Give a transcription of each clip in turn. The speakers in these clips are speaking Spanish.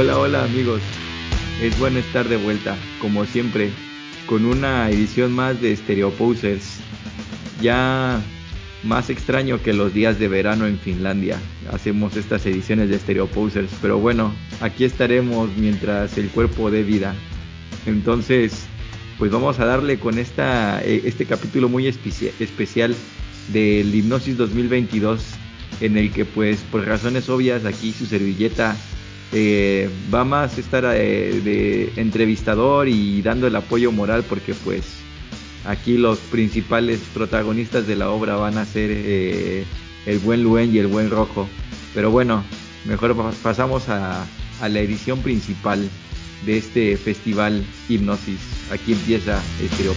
Hola, hola amigos. Es bueno estar de vuelta, como siempre, con una edición más de Stereo Posers. Ya más extraño que los días de verano en Finlandia. Hacemos estas ediciones de Stereo Posers, pero bueno, aquí estaremos mientras el cuerpo dé vida. Entonces, pues vamos a darle con esta, eh, este capítulo muy especial del Hipnosis 2022 en el que pues por razones obvias aquí su servilleta eh, va más estar eh, de entrevistador y dando el apoyo moral porque pues aquí los principales protagonistas de la obra van a ser eh, el buen Luen y el buen Rojo. Pero bueno, mejor pasamos a, la edición principal de este festival Hipnosis. Aquí empieza Stereo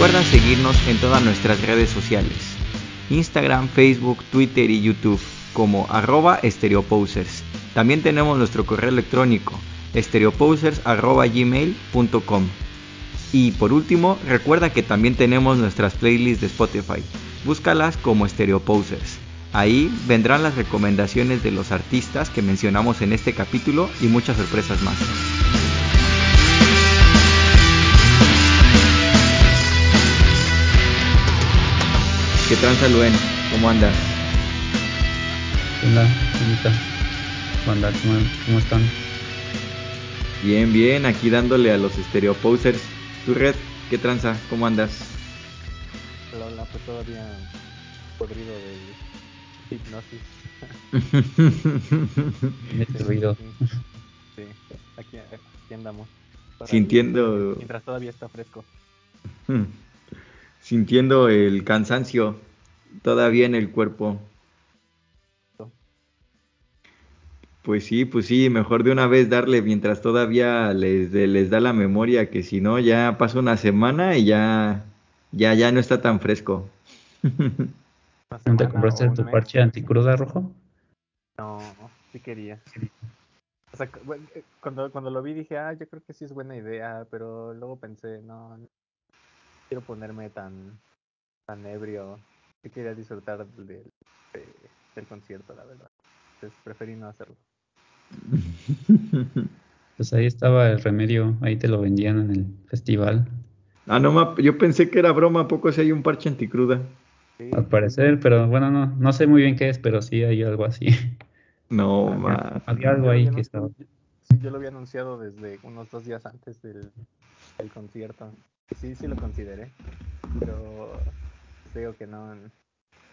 Recuerda seguirnos en todas nuestras redes sociales, Instagram, Facebook, Twitter y YouTube como arroba estereoposers. También tenemos nuestro correo electrónico estereoposers.gmail.com Y por último, recuerda que también tenemos nuestras playlists de Spotify. Búscalas como Estereoposers. Ahí vendrán las recomendaciones de los artistas que mencionamos en este capítulo y muchas sorpresas más. ¿Qué tranza, Luen? ¿Cómo andas? Hola, bonita. ¿Cómo andas? ¿Cómo, están? Bien, bien, aquí dándole a los estereoposers. ¿Tu red? ¿Qué tranza? ¿Cómo andas? Hola, hola, pues todavía podrido de hipnosis. ruido. Sí, aquí, aquí andamos. Sintiendo. Mientras todavía está fresco. sintiendo el cansancio todavía en el cuerpo. Pues sí, pues sí, mejor de una vez darle mientras todavía les, les da la memoria, que si no ya pasa una semana y ya, ya, ya no está tan fresco. ¿No te compraste tu parche anticruda rojo? No, sí quería. O sea, eh, cuando, cuando lo vi dije, ah, yo creo que sí es buena idea, pero luego pensé, no, quiero ponerme tan, tan ebrio. Que quería disfrutar del, del concierto, la verdad. Entonces preferí no hacerlo. Pues ahí estaba el remedio, ahí te lo vendían en el festival. Ah, no, yo pensé que era broma, ¿a poco si hay un parche anticruda? Sí. Al parecer, pero bueno, no, no sé muy bien qué es, pero sí hay algo así. No, había, había algo ahí que estaba. Yo lo había anunciado desde unos dos días antes del, del concierto. Sí, sí lo consideré, pero digo que no.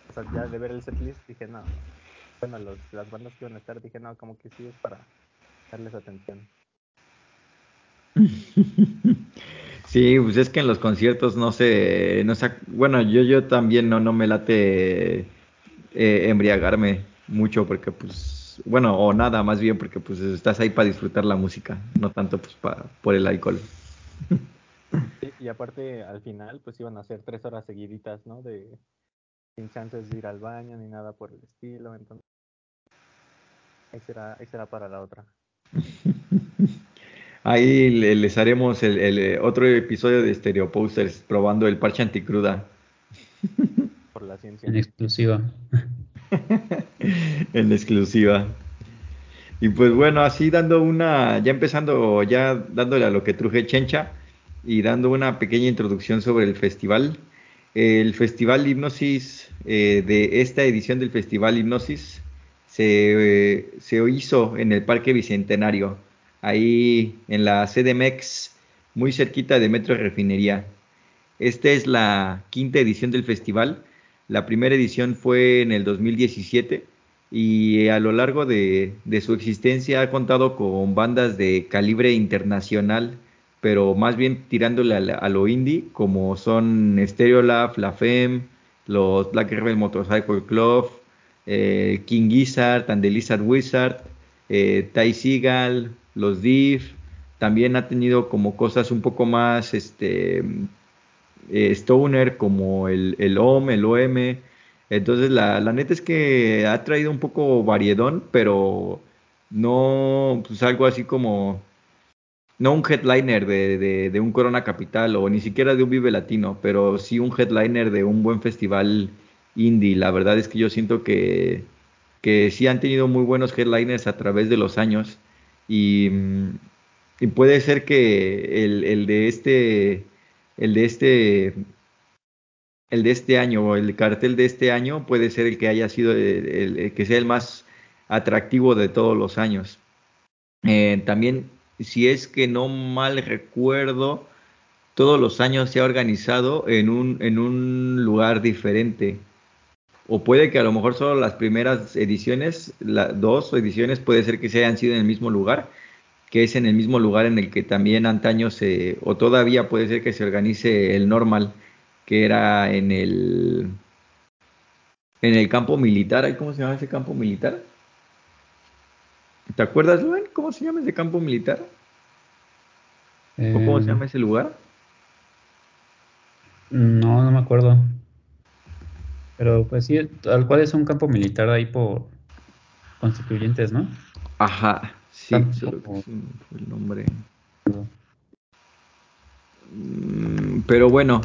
O sea, ya de ver el setlist dije no. Bueno, los, las bandas que iban a estar dije no, como que sí es para darles atención. Sí, pues es que en los conciertos no sé, no sé, bueno, yo yo también no no me late eh, embriagarme mucho porque pues bueno, o nada, más bien porque pues estás ahí para disfrutar la música, no tanto pues para por el alcohol. y aparte, al final, pues iban a ser tres horas seguiditas, ¿no? De sin chances de ir al baño ni nada por el estilo, entonces ahí será, ahí será para la otra. Ahí les haremos el, el, otro episodio de Stereo Posters probando el parche anticruda. Por la ciencia. En exclusiva. en exclusiva. Y pues bueno, así dando una, ya empezando, ya dándole a lo que truje Chencha, y dando una pequeña introducción sobre el festival. El Festival Hipnosis, eh, de esta edición del Festival Hipnosis, se, se, hizo en el Parque Bicentenario, ahí en la CDMX, muy cerquita de Metro Refinería. Esta es la quinta edición del festival. La primera edición fue en el 2017 y a lo largo de, de su existencia ha contado con bandas de calibre internacional pero más bien tirándole a, lo indie, como son Stereolab, La Femme, los Black Rebel Motorcycle Club, eh, King Gizzard, and Wizard, eh, Ty los Div, también ha tenido como cosas un poco más este, eh, stoner, como el, el OM, el OM. Entonces, la, la neta es que ha traído un poco variedón, pero no pues algo así como no un headliner de, de, un Corona Capital o ni siquiera de un Vive Latino, pero sí un headliner de un buen festival indie. La verdad es que yo siento que, que sí han tenido muy buenos headliners a través de los años y, y puede ser que el, el, de este el de este el de este año o el cartel de este año puede ser el que haya sido el, el, que sea el más atractivo de todos los años. Eh, también si es que no mal recuerdo, todos los años se ha organizado en un, en un lugar diferente. O puede que a lo mejor solo las primeras ediciones, las dos ediciones, puede ser que se hayan sido en el mismo lugar, que es en el mismo lugar en el que también antaño se, o todavía puede ser que se organice el normal, que era en el, en el campo militar. ¿Cómo se llama ese campo militar? ¿Te acuerdas, Luen? ¿Cómo se llama ese campo militar? Eh, ¿O cómo se llama ese lugar? No, no me acuerdo. Pero pues sí, tal cual es un campo militar ahí por constituyentes, ¿no? Ajá, sí, solo que sí, el nombre. Mm, pero bueno,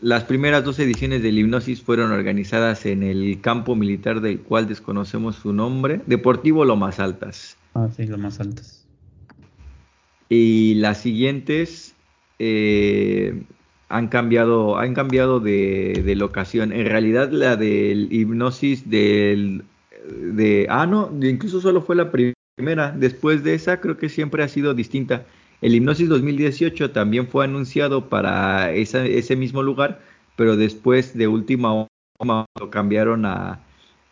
las primeras dos ediciones del Hipnosis fueron organizadas en el campo militar del cual desconocemos su nombre, Deportivo Lomas Altas. Ah, sí, Lomas Altas. Y las siguientes eh, han cambiado, han cambiado de, de, locación. En realidad la del hipnosis del de ah no, incluso solo fue la primera. Después de esa creo que siempre ha sido distinta. El hipnosis 2018 también fue anunciado para esa, ese mismo lugar, pero después de última hora lo cambiaron a,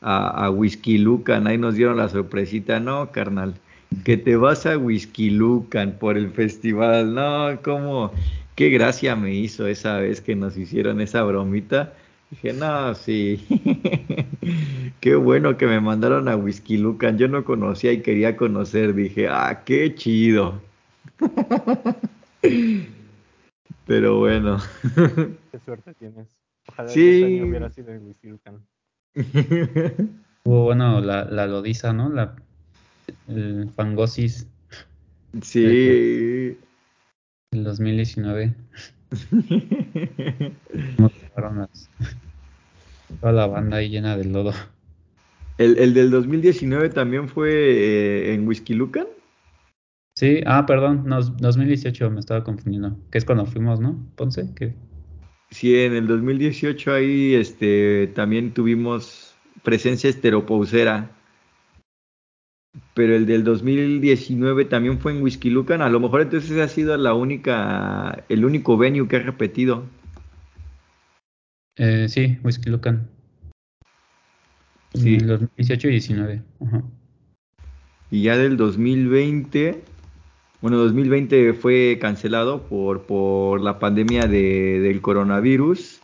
a, a Lucan. Ahí nos dieron la sorpresita, no, carnal que te vas a Whisky Lucan por el festival. No, cómo, qué gracia me hizo esa vez que nos hicieron esa bromita. Dije, no, sí, qué bueno que me mandaron a Whisky Lucan. Yo no conocía y quería conocer. Dije, ah, qué chido. Pero bueno. Qué suerte tienes. Ojalá sí. este año hubiera sido en Whisky Lucan. Hubo, bueno, la, la Lodiza, ¿no? La el Fangosis. Sí. El 2019. las, toda la banda ahí llena de lodo. ¿El, el del 2019 también fue eh, en Whisky Lucan? Sí, ah, perdón, no, 2018 me estaba confundiendo. Que es cuando fuimos, ¿no? Ponce, que Sí, en el 2018 ahí este, también tuvimos presencia esteropausera pero el del 2019 también fue en Whisky Lucan. A lo mejor entonces ha sido la única, el único venue que ha repetido. Eh, sí, Whisky Lucan. Sí. En 2018 y 19. Ajá. Y ya del 2020, bueno, 2020 fue cancelado por, por la pandemia de, del coronavirus.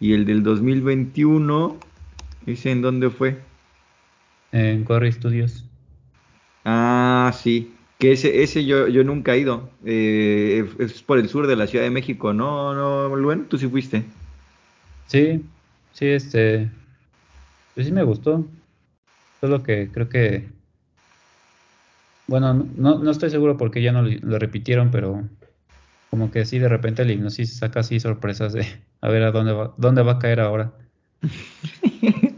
Y el del 2021, ¿ese en dónde fue? En Corey Studios. Ah, sí. Que ese, ese yo, yo nunca he ido. Eh, es por el sur de la Ciudad de México, ¿no, no, Luen? ¿Tú sí fuiste? Sí, sí, este. Pues sí me gustó. Solo que creo que. Bueno, no, no estoy seguro porque ya no lo repitieron, pero como que sí, de repente el hipnosis saca así sorpresas de a ver a dónde va, dónde va a caer ahora.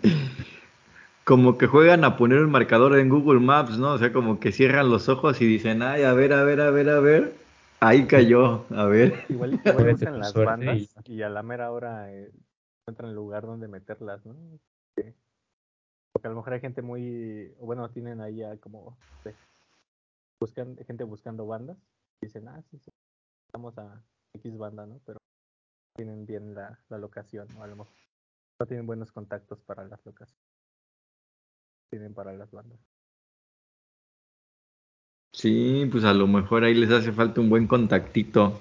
como que juegan a poner un marcador en Google Maps, ¿no? O sea, como que cierran los ojos y dicen, ay, a ver, a ver, a ver, a ver. Ahí cayó, a ver. Igual, igual usan las bandas y... y... a la mera hora eh, encuentran el lugar donde meterlas, ¿no? Porque a lo mejor hay gente muy, bueno, tienen ahí ya como, buscan, gente buscando bandas dicen, ah, sí, sí, vamos a X banda, ¿no? Pero tienen bien la, la locación, ¿no? A lo mejor no tienen buenos contactos para las locaciones tienen para las bandas. Sí, pues a lo mejor ahí les hace falta un buen contactito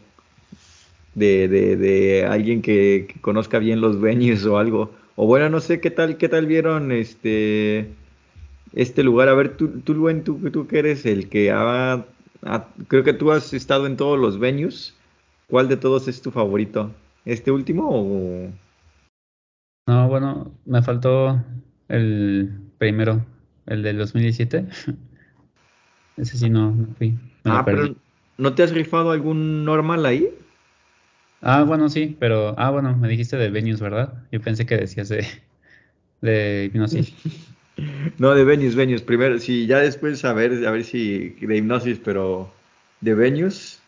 de, de, de alguien que, que, conozca bien los venues o algo. O bueno, no sé qué tal, qué tal vieron este este lugar. A ver, tú, tú Luen, tú, tú que eres el que ha, ha, creo que tú has estado en todos los venues. ¿Cuál de todos es tu favorito? ¿Este último o...? No, bueno, me faltó el primero, el del 2017. Ese sí no, no fui. Ah, pero ¿No te has rifado algún normal ahí? Ah, bueno, sí, pero. Ah, bueno, me dijiste de Venus, ¿verdad? Yo pensé que decías de. De hipnosis. No, de Venus, Venus. Primero, sí, ya después a ver, a ver si de hipnosis, pero de Venus.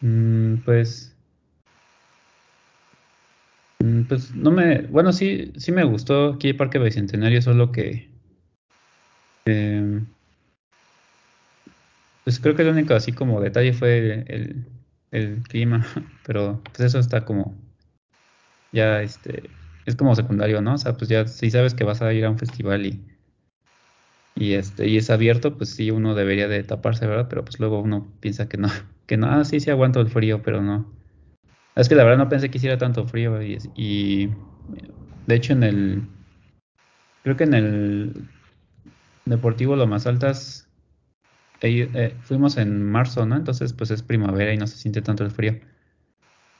Mm, pues. mm, Pues no me. Bueno, sí, sí me gustó aquí el Parque Bicentenario, solo que. em, pues creo que el único así como detalle fue el, el clima, pero pues eso está como. Ya este. Es como secundario, ¿no? O sea, pues ya si sabes que vas a ir a un festival y. Y este, y es abierto, pues sí, uno debería de taparse, ¿verdad? Pero pues luego uno piensa que no, que no, ah, sí, sí aguanto el frío, pero no. Es que la verdad no pensé que hiciera tanto frío y, de hecho en el, creo que en el Deportivo Lomas Altas eh, eh, fuimos en marzo, ¿no? Entonces pues es primavera y no se siente tanto el frío.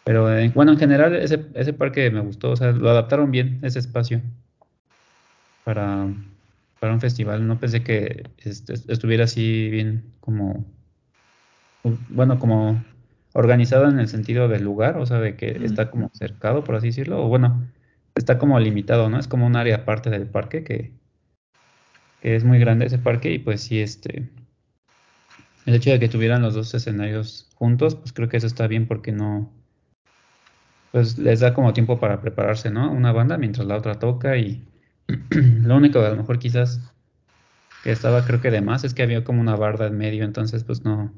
Pero eh, bueno, en general ese, ese parque me gustó, o sea, lo adaptaron bien, ese espacio, para, para un festival. No pensé que estuviera así bien como, bueno, como organizado en el sentido del lugar, o sea, de que Mm. está como cercado, por así decirlo, o bueno, está como limitado, ¿no? Es como un área aparte del parque que, que es muy grande ese parque y pues sí, este, el hecho de que tuvieran los dos escenarios juntos, pues creo que eso está bien porque no, pues les da como tiempo para prepararse, ¿no? Una banda mientras la otra toca y lo único a lo mejor quizás que estaba creo que de más es que había como una barda en medio, entonces pues no,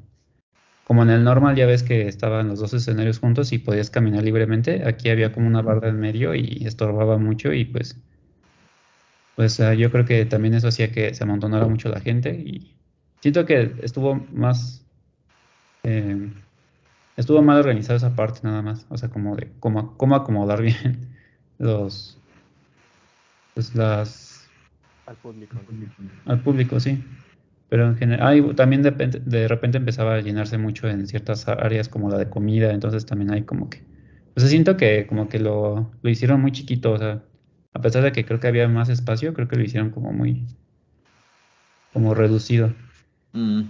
como en el normal ya ves que estaban los dos escenarios juntos y podías caminar libremente, aquí había como una barda en medio y estorbaba mucho y pues, pues ah, yo creo que también eso hacía que se amontonara mucho la gente y siento que estuvo más, eh, estuvo mal organizada esa parte nada más, o sea, como de cómo, cómo acomodar bien los, pues las, al público. al público, sí. Pero en general, ah, y también de, repente- de repente empezaba a llenarse mucho en ciertas áreas como la de comida, entonces también hay como que, o sea, siento que como que lo, lo hicieron muy chiquito, o sea, a pesar de que creo que había más espacio, creo que lo hicieron como muy, como reducido. Mm.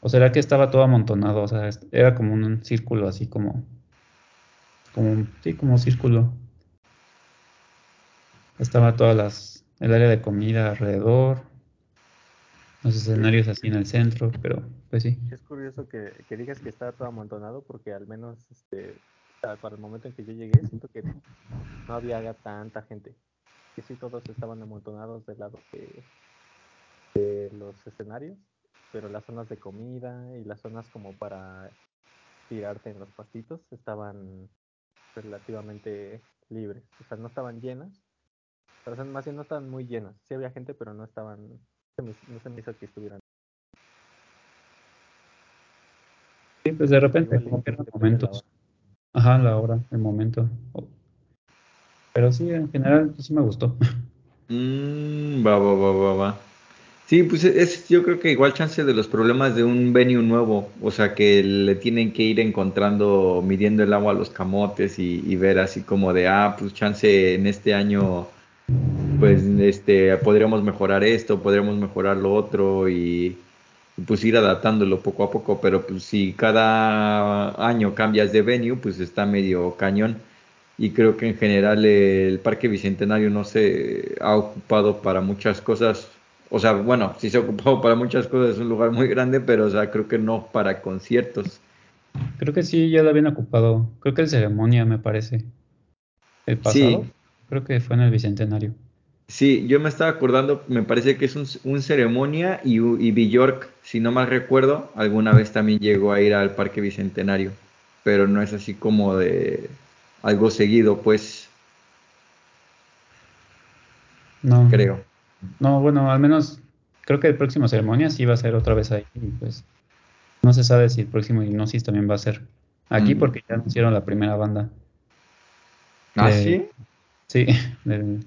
O será que estaba todo amontonado, o sea, era como un círculo así como, como, un- sí, como un círculo. Estaba todas las, el área de comida alrededor, los escenarios así en el centro, pero pues sí. Es curioso que, que digas que estaba todo amontonado porque al menos este para para el momento en que yo llegué siento que no había tanta gente. Que sí todos estaban amontonados del lado de, de los escenarios, pero las zonas de comida y las zonas como para tirarte en los pastitos estaban relativamente libres. O sea, no estaban llenas. O sea, más bien no estaban muy llenas. Sí había gente, pero no estaban... se me- no se me hizo que estuvieran. Sí, pues de repente, como que eran momentos. Ajá, la hora, el momento. Pero sí, en general sí me gustó. Mm, va, va, va, va, va. Sí, pues es yo creo que igual chance de los problemas de un venue nuevo, o sea que le tienen que ir encontrando, midiendo el agua a los camotes y, ver así como de, ah, pues chance en este año, pues este, podríamos mejorar esto, podríamos mejorar lo otro y, y, pues ir adaptándolo poco a poco, pero pues si cada año cambias de venue, pues está medio cañón. Y creo que en general el Parque Bicentenario no se ha ocupado para muchas cosas. O sea, bueno, sí se ha ocupado para muchas cosas, es un lugar muy grande, pero o sea, creo que no para conciertos. Creo que sí, ya lo habían ocupado. Creo que el ceremonia, me parece. El pasado, Sí, creo que fue en el Bicentenario. sí, yo me estaba acordando, me parece que es un, un ceremonia y, y Bjork, si no mal recuerdo, alguna vez también llegó a ir al Parque Bicentenario, pero no es así como de algo seguido, pues No, creo. No, bueno, al menos creo que el próximo ceremonia sí va a ser otra vez ahí. y pues no se sabe si el próximo Hipnosis también va a ser aquí Mm. porque ya anunciaron la primera banda ¿Ah, de, sí? sí, del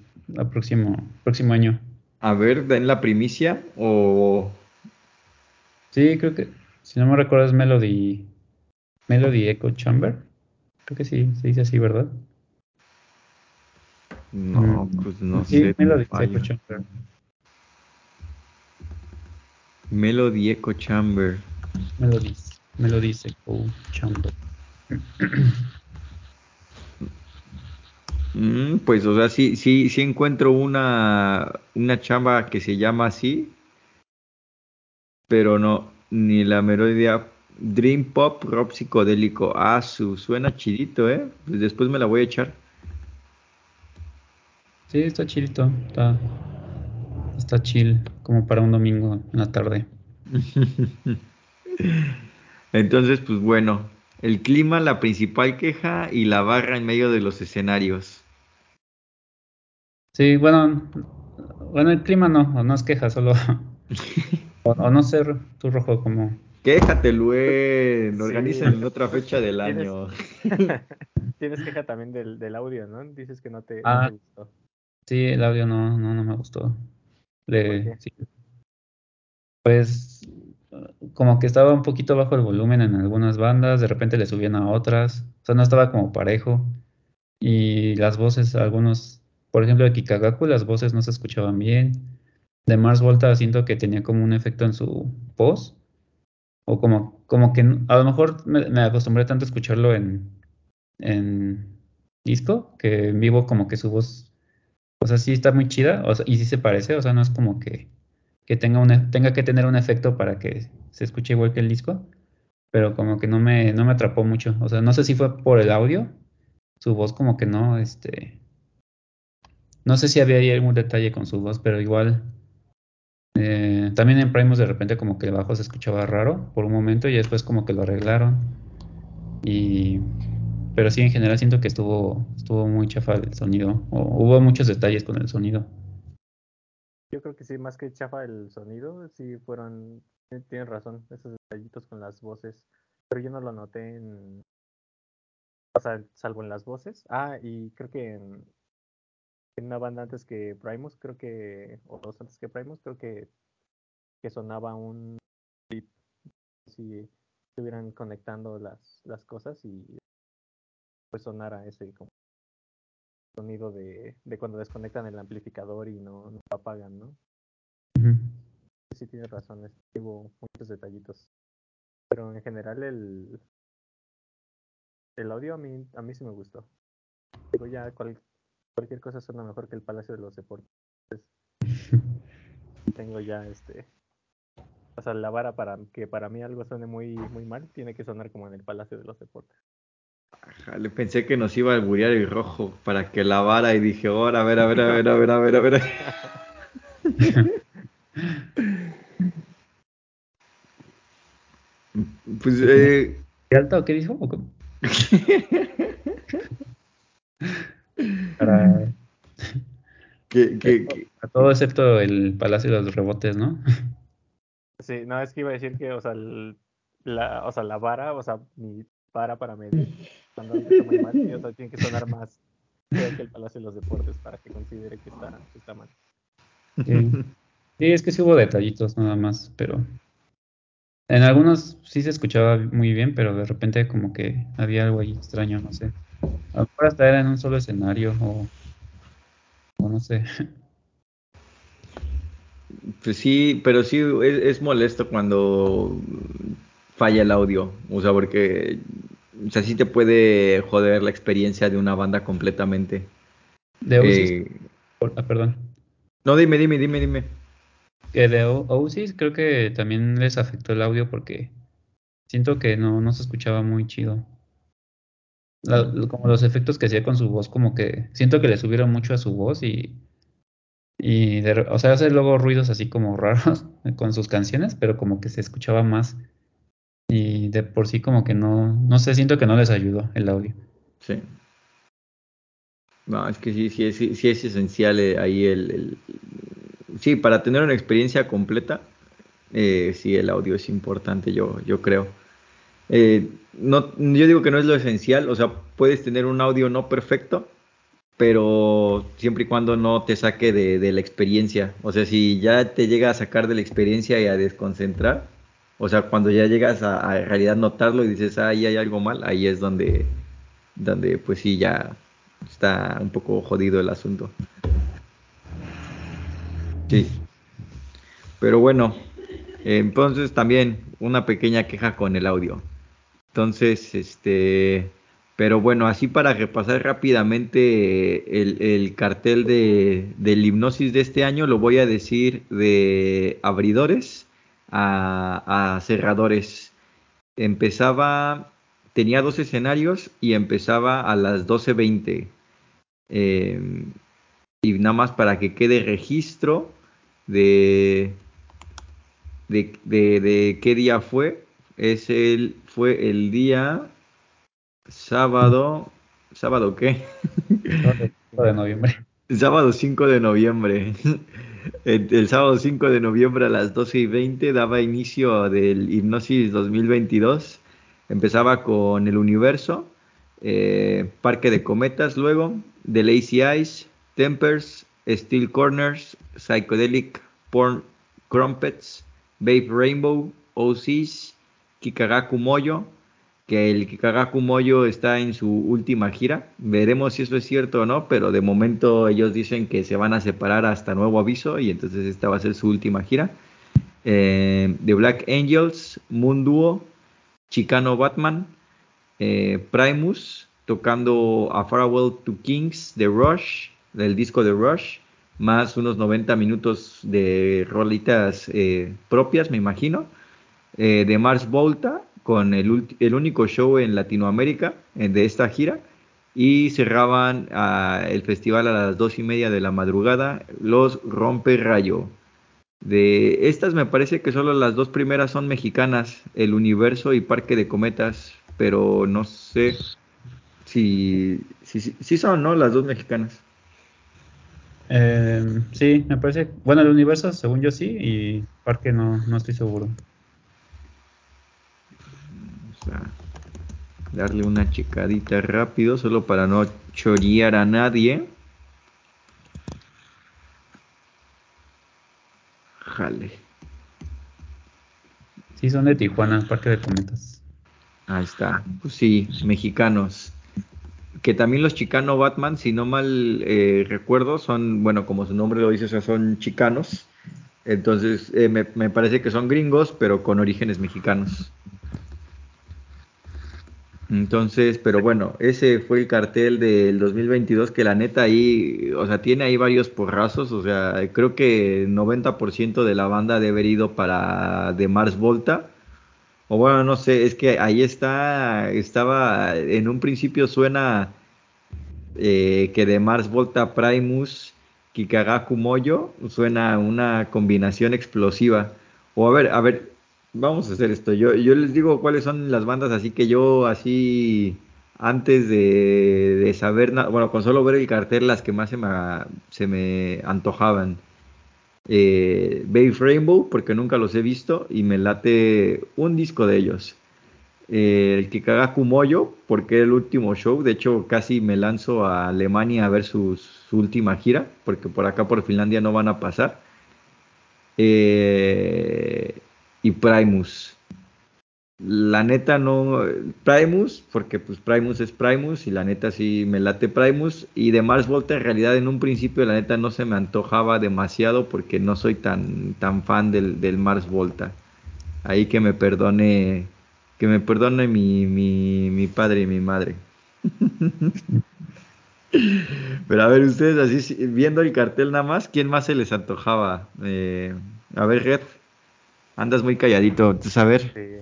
próximo, próximo año. A ver, den la primicia o... Sí, creo que, si no me recuerdo, es Melody, Melody Echo Chamber. Creo que sí, se dice así, ¿verdad? No, Mm, pues no sí, sé, Melody Echo. Chamber. Melody Echo Chamber. Melodies. me lo dice Champo. Mm, pues, o sea, sí, sí, sí encuentro una, una chamba que se llama así, pero no, ni la melodía Dream Pop Rock Psicodélico. Ah, su, suena chidito, ¿eh? Pues después me la voy a echar. Sí, está chidito, está, está chill, como para un domingo en la tarde. Entonces, pues bueno, el clima, la principal queja y la barra en medio de los escenarios. Sí, bueno, bueno, el clima no, no es queja, solo. o, no ser tu rojo como. Quéjate, Luen, organizan en otra fecha del año. Tienes queja también del, del, audio, ¿no? Dices que no te, ah, gustó. Sí, el audio no, no, no me gustó. Pues como que estaba un poquito bajo el volumen en algunas bandas, de repente le subían a otras, o sea, no estaba como parejo. Y las voces, algunos, por ejemplo, de Kikagaku, las voces no se escuchaban bien. De Mars Volta siento que tenía como un efecto en su voz, o como, como que a lo mejor me, acostumbré tanto a escucharlo en, en disco, que en vivo como que su voz, o sea, sí está muy chida, y sí se parece, o sea, no es como que que tenga, una, tenga que tener un efecto para que se escuche igual que el disco, pero como que no me, no me atrapó mucho. O sea, no sé si fue por el audio, su voz como que no, este... No sé si había ahí algún detalle con su voz, pero igual... Eh, también en Primus de repente como que el bajo se escuchaba raro por un momento y después como que lo arreglaron. Y... Pero sí, en general siento que estuvo, estuvo muy chafa el sonido. O, hubo muchos detalles con el sonido. Yo creo que sí, más que chafa el sonido, sí fueron, tienen razón, esos detallitos con las voces, pero yo no lo noté en, o sea, salvo en las voces. Ah, y creo que en, en una banda antes que Primus, creo que, o dos antes que Primus, creo que, que sonaba un si estuvieran conectando las, las cosas y pues sonara ese como sonido de, de cuando desconectan el amplificador y no, no apagan, ¿no? Sí, tienes razón, hubo muchos detallitos. Pero en general el, el audio a mí, a mí sí me gustó. Digo, ya cualquier cosa suena mejor que el Palacio de los Deportes. tengo ya este... O sea, la vara para que para mí algo suene muy, muy mal, tiene que sonar como en el Palacio de los Deportes. Le pensé que nos iba a alburear el rojo para que lavara y dije, ahora, a ver, a ver, a ver, a ver, a ver, a ver. pues, eh... ¿Qué alto? ¿Qué dijo? Para... ¿Qué, qué, A todo excepto el Palacio de los Rebotes, ¿no? Sí, no, es que iba a decir que, o sea, la, o sea, la vara, o sea, mi para para medir cuando está muy mal, y, o sea, tiene que sonar más que el Palacio de los Deportes para que considere que está, que está mal. Sí. sí, es que sí hubo detallitos nada más, pero en algunos sí se escuchaba muy bien, pero de repente como que había algo ahí extraño, no sé. A lo mejor hasta era en un solo escenario o, o no sé. Pues sí, pero sí es, es, molesto cuando falla el audio, o sea, porque o sea, sí te puede joder la experiencia de una banda completamente. De Oasis. Eh, ah, perdón. No, dime, dime, dime, dime. Que de Oasis creo que también les afectó el audio porque siento que no, no se escuchaba muy chido. La, como los efectos que hacía con su voz, como que siento que le subieron mucho a su voz y, y de, o sea, hace luego ruidos así como raros con sus canciones, pero como que se escuchaba más y de por sí como que no, no sé, siento que no les ayudó el audio. Sí. No, es que sí, sí, es, sí es esencial eh, ahí el, el, Sí, para tener una experiencia completa, eh, sí, el audio es importante, yo, yo creo. Eh, no, yo digo que no es lo esencial, o sea, puedes tener un audio no perfecto, pero siempre y cuando no te saque de, de la experiencia. O sea, si ya te llega a sacar de la experiencia y a desconcentrar, o sea, cuando ya llegas a, realidad notarlo y dices, ah, ahí hay algo mal, ahí es donde, donde pues sí, ya está un poco jodido el asunto. Sí. Pero bueno, entonces también una pequeña queja con el audio. Entonces, este, pero bueno, así para repasar rápidamente el, el cartel de, del hipnosis de este año, lo voy a decir de abridores a, a cerradores. Empezaba, tenía dos escenarios y empezaba a las 12.20. Eh, y nada más para que quede registro de, de, de, de qué día fue. Es el, fue el día sábado. ¿Sábado qué? 5 de noviembre. Sábado 5 de noviembre. El, sábado 5 de noviembre a las 12 y 20 daba inicio del Hipnosis 2022. Empezaba con el universo, eh, Parque de Cometas, luego The Lazy Eyes, Tempers, Steel Corners, Psychedelic Porn Crumpets, Babe Rainbow, OCs, Kikagaku Moyo, que el Kikagaku Moyo está en su última gira. Veremos si eso es cierto o no, pero de momento ellos dicen que se van a separar hasta nuevo aviso y entonces esta va a ser su última gira. Eh, The Black Angels, Moon Duo, Chicano Batman, eh, Primus, tocando A Farewell to Kings de Rush, del disco de Rush, más unos 90 minutos de rolitas eh, propias, me imagino, de Mars Volta, con el, el, único show en Latinoamérica de esta gira, y cerraban uh, el festival a las dos y media de la madrugada, los Rompe Rayo. De estas me parece que solo las dos primeras son mexicanas, El Universo y Parque de Cometas, pero no sé si, si, si, si son, ¿no? Las dos mexicanas. Eh, sí, me parece. Bueno, el universo, según yo sí, y Parque no, no estoy seguro. A darle una checadita rápido, solo para no chorear a nadie. Jale. Sí, son de Tijuana, Parque de Cometas. Ahí está. Pues sí, mexicanos que también los Chicano Batman, si no mal eh, recuerdo, son, bueno, como su nombre lo dice, o sea, son chicanos. Entonces, eh, me, me, parece que son gringos, pero con orígenes mexicanos. Entonces, pero bueno, ese fue el cartel del 2022 que la neta ahí, o sea, tiene ahí varios porrazos, o sea, creo que 90% de la banda debe haber ido para de Mars Volta. O bueno, no sé, es que ahí está, estaba, en un principio suena eh, que de Mars Volta Primus, Kikagaku Moyo, suena una combinación explosiva. O a ver, a ver, vamos a hacer esto. Yo, les digo cuáles son las bandas, así que yo así, antes de, de saber nada, bueno, con solo ver el cartel, las que más se me, se me antojaban eh, Rainbow, porque nunca los he visto y me late un disco de ellos. Eh, el Kikagaku Moyo, porque era el último show. De hecho, casi me lanzo a Alemania a ver su, su última gira, porque por acá por Finlandia no van a pasar. Eh, y Primus. La neta no. Primus, porque pues Primus es Primus y la neta sí me late Primus. Y de Mars Volta en realidad en un principio la neta no se me antojaba demasiado porque no soy tan, tan fan del, del Mars Volta. Ahí que me perdone, que me perdone mi, mi, mi padre y mi madre. Pero a ver, ustedes así viendo el cartel nada más, ¿quién más se les antojaba? Eh, a ver, Red, andas muy calladito, ¿tú sabes? Sí.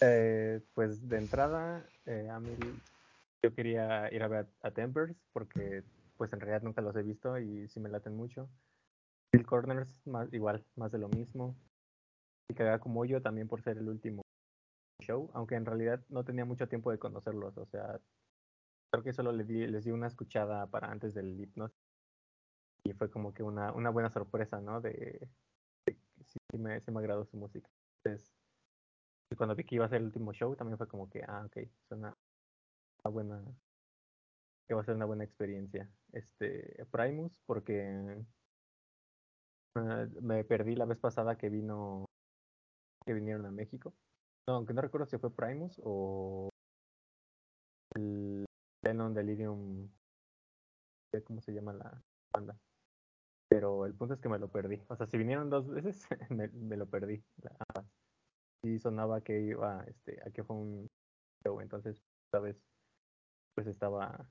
Eh, pues de entrada, eh, yo quería ir a ver a, a, Tempers porque pues en realidad nunca los he visto y sí me laten mucho. Bill Corners, más, igual, más de lo mismo. Y Kagá como yo también por ser el último show, aunque en realidad no tenía mucho tiempo de conocerlos, o sea, creo que solo les di, les di una escuchada para antes del hipnosis y fue como que una, una buena sorpresa, ¿no? De sí, me, sí me agradó su música. Entonces, y cuando vi que iba a ser el último show, también fue como que, ah, ok, suena una buena, que va a ser una buena experiencia. Este, Primus, porque uh, me perdí la vez pasada que vino, que vinieron a México. No, aunque no recuerdo si fue Primus o el Lennon Delirium, ¿cómo se llama la banda? Pero el punto es que me lo perdí. O sea, si vinieron dos veces, me, me lo perdí. sí sonaba que iba, este, a que fue un show, entonces esta vez pues estaba,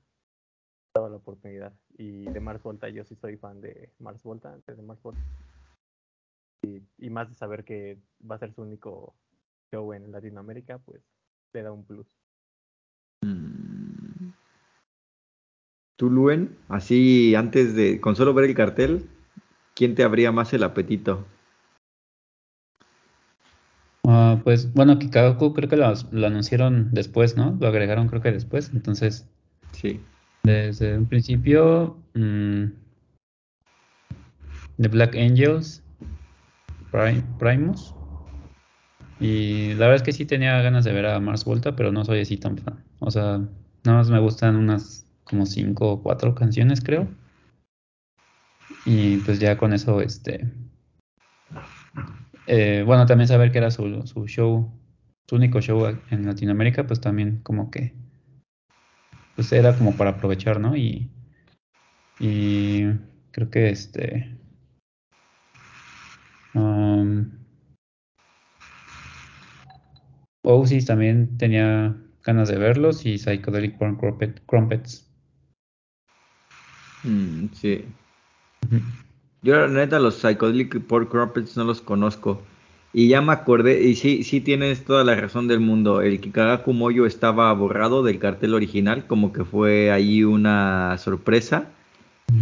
estaba la oportunidad. Y de Mars Volta, yo sí soy fan de Mars Volta, de Mars Volta. Y, y más de saber que va a ser su único show en Latinoamérica, pues le da un plus. Tú, Luen, así antes de, con solo ver el cartel, ¿quién te abría más el apetito? Ah, pues bueno, Kikagoku creo que lo, lo anunciaron después, ¿no? Lo agregaron creo que después, entonces Sí. desde un principio mm, The Black Angels, Pri- Primus y la verdad es que sí tenía ganas de ver a Mars Volta, pero no soy así tan fan. O sea, nada más me gustan unas como cinco o cuatro canciones creo y pues ya con eso este eh, bueno, también saber que era su, su show, su único show en Latinoamérica, pues también como que, pues era como para aprovechar, ¿no? Y, y creo que este, um, Oasis también tenía ganas de verlos y Psychedelic Porn Crumpet- Crumpets. Mm, sí. Yo la neta los Psychedelic Pork Crumpets no los conozco. Y ya me acordé, y sí, sí tienes toda la razón del mundo. El Kikagaku Moyo estaba borrado del cartel original, como que fue ahí una sorpresa.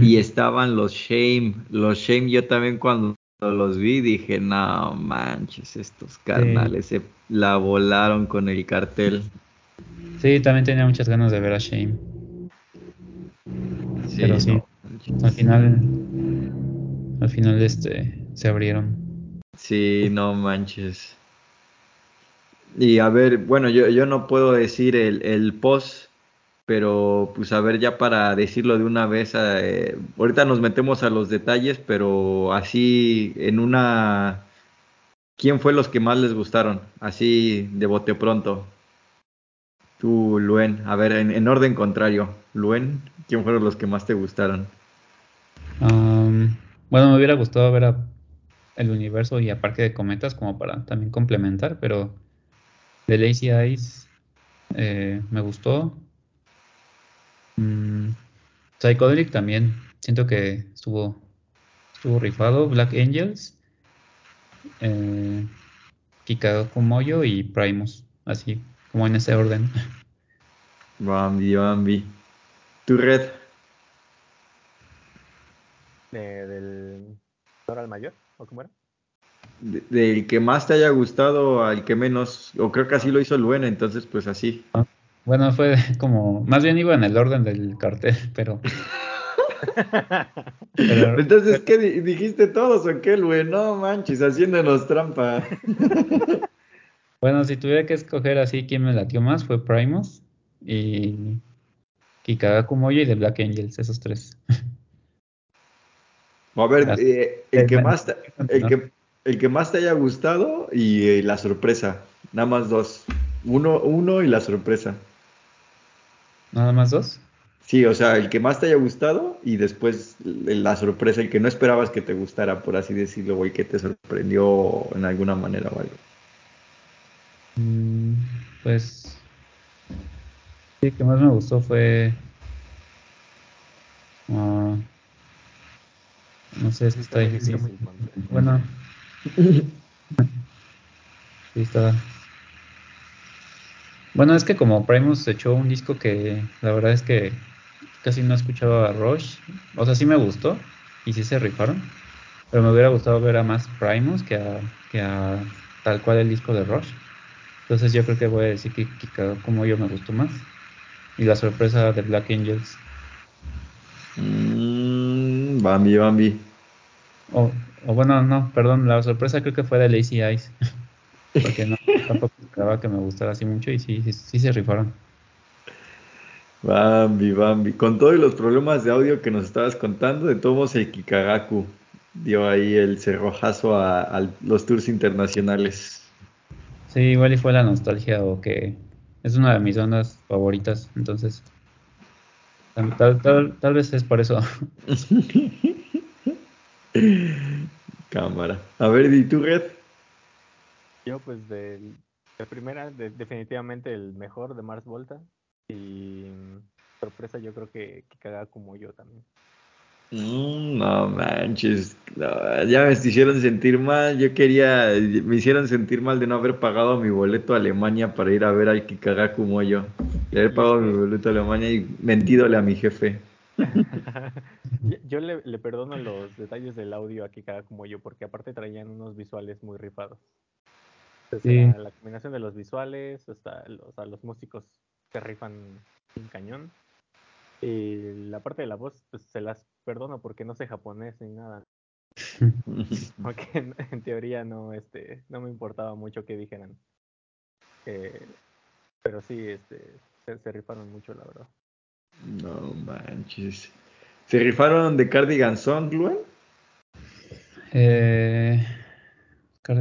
Y estaban los Shame. Los Shame yo también cuando los vi dije, no manches, estos carnales se la volaron con el cartel. Sí, también tenía muchas ganas de ver a Shame. Sí, Pero sí. no. Al final, al final este, se abrieron. Sí, no manches. Y a ver, bueno, yo, yo no puedo decir el, el post, pero pues a ver, ya para decirlo de una vez, eh, ahorita nos metemos a los detalles, pero así en una... ¿Quién fue los que más les gustaron? Así de bote pronto. Tú, Luen, a ver, en, en orden contrario. Luen, ¿quién fueron los que más te gustaron? Bueno, me hubiera gustado ver a el universo y a Parque de Cometas como para también complementar, pero The Lazy Eyes eh, me gustó. Mm, Psychedelic también, siento que estuvo, estuvo rifado. Black Angels, eh, Kikagoku Moyo y Primus, así como en ese orden. Bambi, Bambi. Tu red. De- del ¿no al mayor? ¿O cómo era? De- del que más te haya gustado al que menos, o creo que así lo hizo Luen, entonces pues así. Bueno, fue como, más bien iba en el orden del cartel, pero, pero Entonces, ¿qué di- dijiste todos o qué, Luen? No manches, haciéndonos trampa. Bueno, si tuviera que escoger así quién me latió más fue Primus y Kikagaku Moyo y The Black Angels, esos tres. A ver, eh, el, que más te, el, que, el que más te haya gustado y eh, la sorpresa. Nada más dos. Uno, uno y la sorpresa. ¿Nada más dos? Sí, o sea, el que más te haya gustado y después la sorpresa, el que no esperabas que te gustara, por así decirlo, el que te sorprendió en alguna manera o algo. Mm, Pues sí, que más me gustó fue ah, no sé, que está difícil. Bueno, sí está. Bueno, es que como Primus echó un disco que la verdad es que casi no escuchaba a Rush. O sea, sí me gustó y sí se rifaron. Pero me hubiera gustado ver a más Primus que a, que a tal cual el disco de Rush. Entonces yo creo que voy a decir que, que como yo me gustó más. Y la sorpresa de Black Angels. Mm, Bambi, Bambi. O, o bueno, no, perdón, la sorpresa creo que fue de Lazy Eyes. Porque no, tampoco esperaba que me gustara así mucho y sí, sí, sí se rifaron. Bambi, Bambi. Con todos los problemas de audio que nos estabas contando, de todos el Kikagaku dio ahí el cerrojazo a, a los tours internacionales. Sí, igual y fue la nostalgia o que es una de mis bandas favoritas, entonces tal, tal, tal, tal vez es por eso. Cámara. A ver, ¿y tu red? Yo, pues, de, de primera, de- definitivamente el mejor de Mars Volta. Y mm, sorpresa, yo creo que, que caga como yo también. Mm, no manches, no, ya me hicieron sentir mal. Yo quería, me hicieron sentir mal de no haber pagado mi boleto a Alemania para ir a ver al Kikagaku como yo. De haber pagado mi boleto a Alemania y mentídole a mi jefe. Yo- le, le perdono los detalles del audio a que caga como yo, porque aparte traían unos visuales muy rifados. Sí. la combinación de los visuales, hasta los, sea, los músicos se rifan un cañón. Y la parte de la voz, pues se las perdono porque no sé japonés ni nada. Porque en, en teoría no, este, no me importaba mucho que dijeran. Eh, pero sí, este, se, se rifaron mucho, la verdad. No manches. ¿Se rifaron de Cardigan Song, Luen? Eh,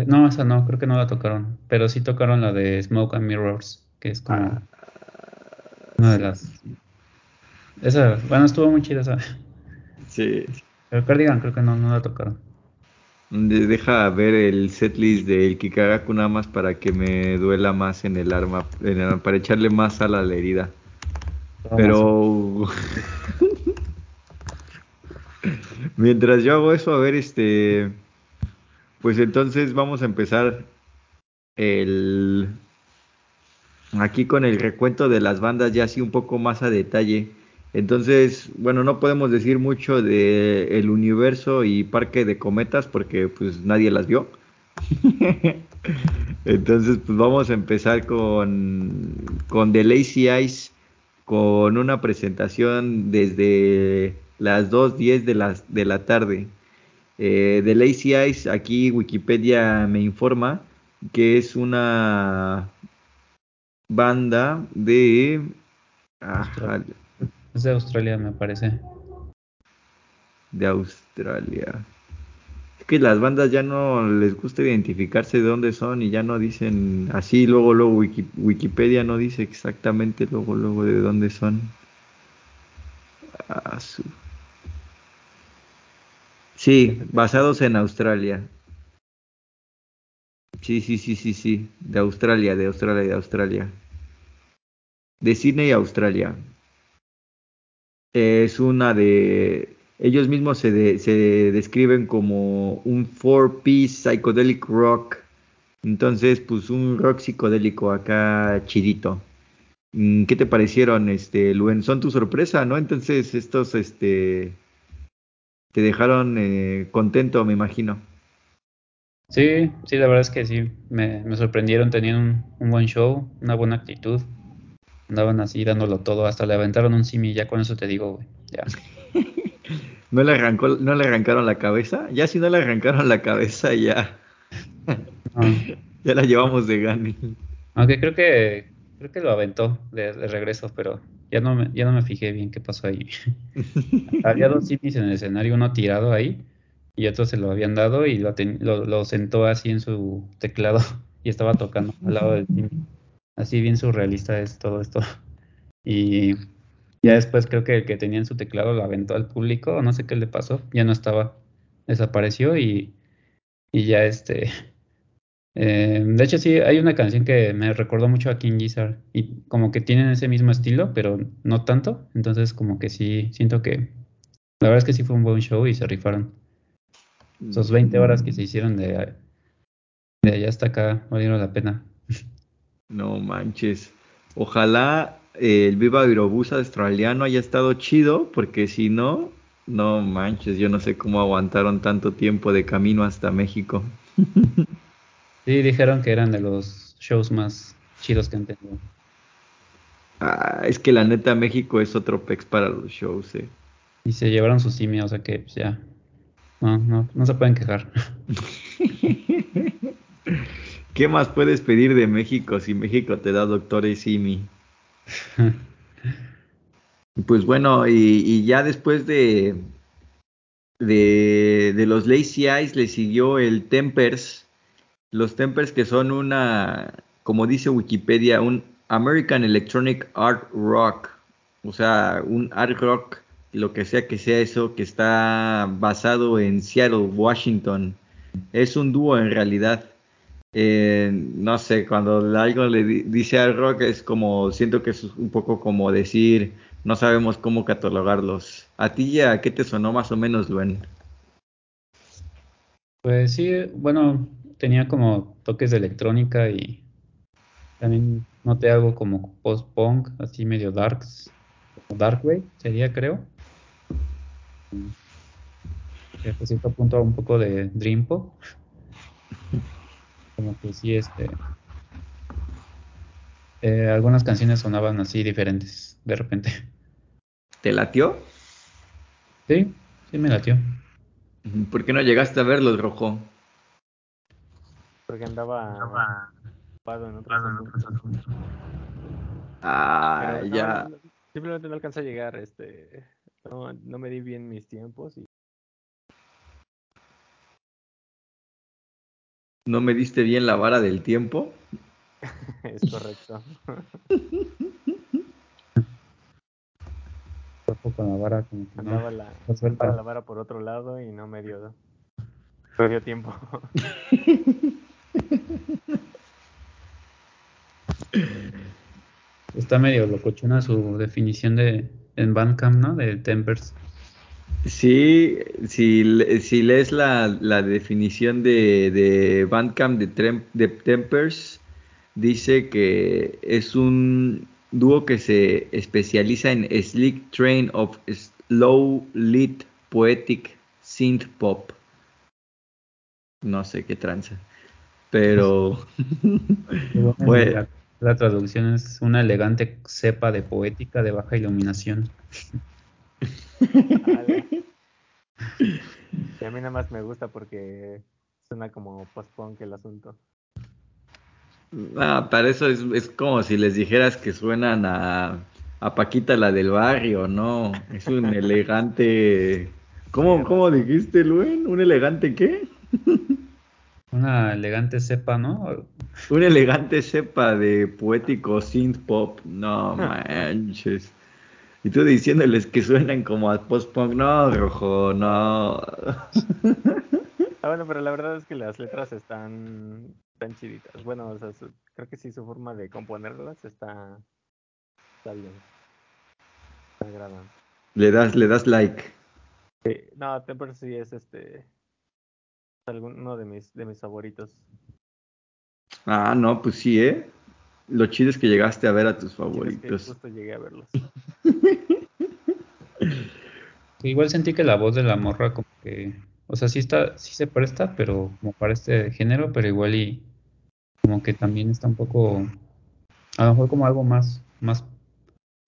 no, esa no, creo que no la tocaron. Pero sí tocaron la de Smoke and Mirrors, que es como Ah, una de las. Esa, bueno, estuvo muy chida esa. Sí. Pero Cardigan creo que no, no la tocaron. De- Deja ver el setlist del Kikagaku nada más para que me duela más en el arma, en el- para echarle más sal a la herida. Pero mientras yo hago eso, a ver, este, pues entonces vamos a empezar el aquí con el recuento de las bandas ya así un poco más a detalle. Entonces, bueno, no podemos decir mucho de el universo y Parque de Cometas porque pues nadie las vio. Entonces, pues vamos a empezar con, con The Lazy Eyes, con una presentación desde las 2.10 de la, de la tarde. Eh, The Lazy Eyes, aquí Wikipedia me informa que es una banda de... Es de Australia, me parece. de Australia. Es que las bandas ya no les gusta identificarse de dónde son y ya no dicen así, luego, luego Wiki- Wikipedia no dice exactamente luego, luego de dónde son. Ah, Sí, basados en Australia. Sí, sí, sí, sí, sí, de Australia, de Australia, de Australia. De Sydney, Australia. Es una de... Ellos mismos se, de- se describen como un four-piece psychedelic rock. Entonces, pues un rock psicodélico acá chidito. Mm, ¿Qué te parecieron, este, Luen? Son tu sorpresa, ¿no? Entonces, estos, este, te dejaron eh, contento, me imagino. Sí, sí, la verdad es que sí, me, me sorprendieron, tenían un, un buen show, una buena actitud, andaban así dándolo todo, hasta le aventaron un simi, ya con eso te digo, güey, ya. ¿No le arrancó, no le arrancaron la cabeza? Ya si no le arrancaron la cabeza, ya, No, ya la llevamos de gane. aunque creo que, creo que lo aventó de, de regreso, pero ya no me, ya no me fijé bien qué pasó ahí. Había dos simis en el escenario, uno tirado ahí y otro se lo habían dado y lo, ten- lo, lo sentó así en su teclado y estaba tocando al lado del simi. Así bien surrealista es todo esto. Y ya después creo que el que tenía en su teclado lo aventó al público, o no sé qué le pasó, ya no estaba, desapareció y, y ya este... eh, de hecho sí, hay una canción que me recordó mucho a King Gizzard y como que tienen ese mismo estilo, pero no tanto, entonces como que sí, siento que la verdad es que sí fue un buen show y se rifaron. Esos 20 horas que se hicieron de, de allá hasta acá valieron la pena. No manches. Ojalá eh, el Viva Aerobús australiano haya estado chido, porque si no, no manches, yo no sé cómo aguantaron tanto tiempo de camino hasta México. Sí, dijeron que eran de los shows más chidos que han tenido. Ah, es que la neta México es otro pex para los shows, eh. Y se llevaron su simia, o sea que pues, ya. No, no, no se pueden quejar. ¿Qué más puedes pedir de México si México te da doctores Simi? Pues bueno, y, y ya después de, de, de los Lazy Eyes le siguió el Tempers. Los Tempers que son una, como dice Wikipedia, un American Electronic Art Rock. O sea, un art rock, lo que sea que sea eso, que está basado en Seattle, Washington. Es un dúo en realidad. Eh, no sé, cuando algo le di- dice al rock es como, siento que es un poco como decir, no sabemos cómo catalogarlos. ¿A ti ya qué te sonó más o menos, Luen? Pues sí, bueno, tenía como toques de electrónica y también noté algo como post-punk, así medio darks, como dark wave sería, creo. Hasta cierto un poco de dream pop. Como que sí, este, eh, algunas canciones sonaban así diferentes de repente. ¿Te latió? Sí, sí me latió. ¿Por qué no llegaste a verlos, Rojo? Porque andaba ocupado en otros asuntos. Ah, Pero ya. no, simplemente no alcanza a llegar, este, no, no me di bien mis tiempos y ¿No me diste bien la vara del tiempo? es correcto. Con la vara como que. Andaba la, la vara por otro lado y no me dio, no me dio tiempo. Está medio locochona su definición de en Bandcamp, ¿no? De Tempers. Sí, si, si lees la, la definición de, de Bandcamp de, Trem- de Tempers, dice que es un dúo que se especializa en Slick Train of Slow Lit Poetic Synth Pop. No sé qué tranza, pero Bueno. La, la traducción es una elegante cepa de poética de baja iluminación. Y a mí nada más me gusta porque suena como post-punk el asunto. Ah, para eso es, es como si les dijeras que suenan a, a Paquita la del barrio, ¿no? Es un elegante... ¿Cómo, cómo dijiste, Luen? ¿Un elegante qué? Una elegante cepa, ¿no? Un elegante cepa de poético synth pop. No manches. Y tú diciéndoles que suenan como a post-punk. No, rojo, no. Ah, bueno, pero la verdad es que las letras están, están chiditas. Bueno, o sea, su- creo que sí su forma de componerlas está, está bien. Me agradan. Le das, le das like. Sí, no, Temper sí es este algún- uno de mis de mis favoritos. Ah, no, pues sí, ¿eh? Lo chido es que llegaste a ver a tus es que favoritos. justo llegué a verlos. Igual sentí que la voz de la morra como que, o sea, sí está, sí se presta, pero como para este género, pero igual y como que también está un poco, a lo mejor como algo más, más,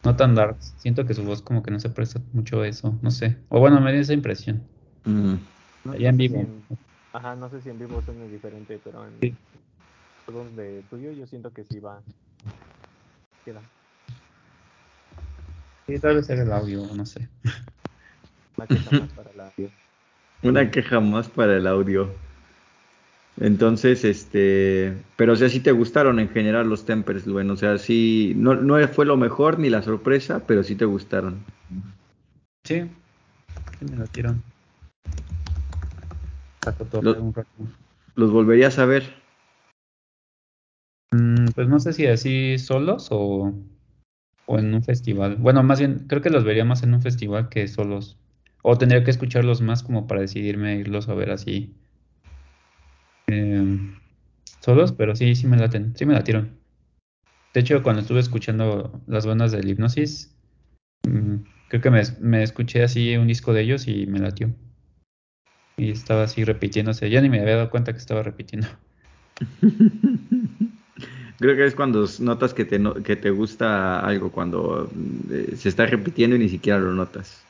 no tan dark. Siento que su voz como que no se presta mucho a eso, no sé. O bueno, me dio esa impresión. Mm. No, Allá no en si vivo. en- ajá, no sé si en vivo suene diferente, pero en Sí. juegos de tuyo yo siento que sí va. Queda. Sí, tal vez era el audio, no sé. Una queja más para la Una queja más para el audio. Entonces, este, pero o sea, sí te gustaron en general los Tempers, bueno, o sea, sí, no, no fue lo mejor ni la sorpresa, pero sí te gustaron. Sí, sí me lo tiraron. Para cotorrear Lo- un rato. ¿Los volverías a ver? Mm, pues no sé si así solos o, o en un festival. Bueno, más bien, creo que los vería más en un festival que solos. O tendría que escucharlos más como para decidirme irlos a ver así em, solos, pero sí, sí me laten, sí me latieron. De hecho, cuando estuve escuchando las bandas del Hipnosis, mm, creo que me, escuché así un disco de ellos y me latió. Y estaba así repitiéndose. Ya ni me había dado cuenta que estaba repitiendo. Creo que es cuando notas que te, que te gusta algo, cuando eh, se está repitiendo y ni siquiera lo notas.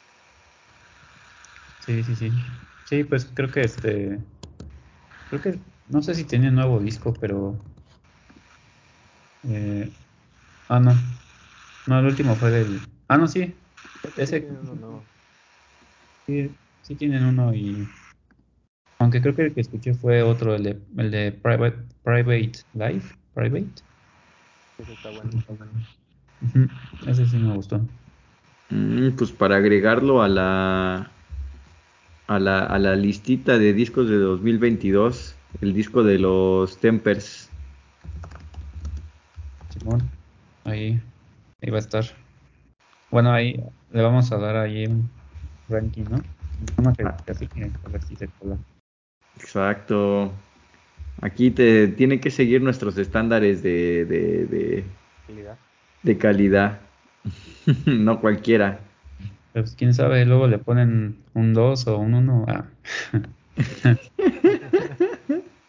Sí, sí, sí. Sí, pues creo que este. Creo que. No sé si tiene nuevo disco, pero. eh, ah, no. No, el último fue del. Ah, no, sí. Ese. Sí, sí tienen uno y. Aunque creo que el que escuché fue otro, el de, el de Private, Private Life. Private. Ese está bueno. Ese sí me gustó. Mm, pues para agregarlo a la, a la, a la listita de discos de 2022, el disco de los Tempers. Simón, ahí, ahí va a estar. Bueno, ahí le vamos a dar ahí un ranking, ¿no? Una. Exacto. Aquí te tiene que seguir nuestros estándares de, de, de, Calidad. de calidad. no cualquiera. Pues quién sabe, luego le ponen un 2 o un 1 a...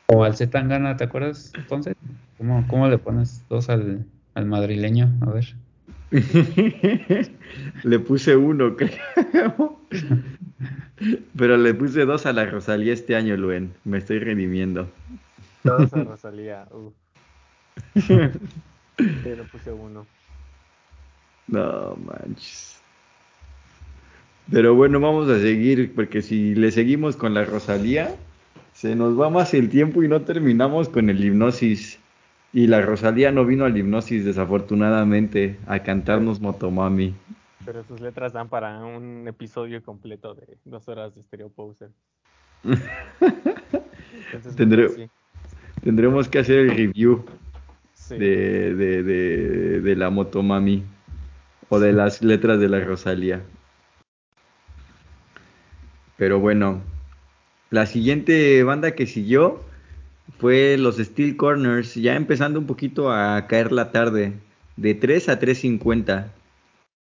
o al Zetangana, ¿te acuerdas? Entonces, ¿cómo, cómo le pones 2 al, al madrileño? A ver. le puse uno, creo. Pero le puse dos a la Rosalía este año, Luen. Me estoy redimiendo. Todos a Rosalía. Uf. Le puse uno. No manches. Pero bueno, vamos a seguir, porque si le seguimos con la Rosalía, se nos va más el tiempo y no terminamos con el hipnosis. Y la Rosalía no vino al hipnosis, desafortunadamente, a cantarnos Motomami. Pero sus letras dan para un episodio completo de dos horas de Stereo Poser. Entonces, Tendré- mejor sí. Tendremos que hacer el review Sí. de, de, de, de la Motomami o de las letras de la Rosalía. Pero bueno, la siguiente banda que siguió fue los Steel Corners, ya empezando un poquito a caer la tarde, de 3 a 3.50.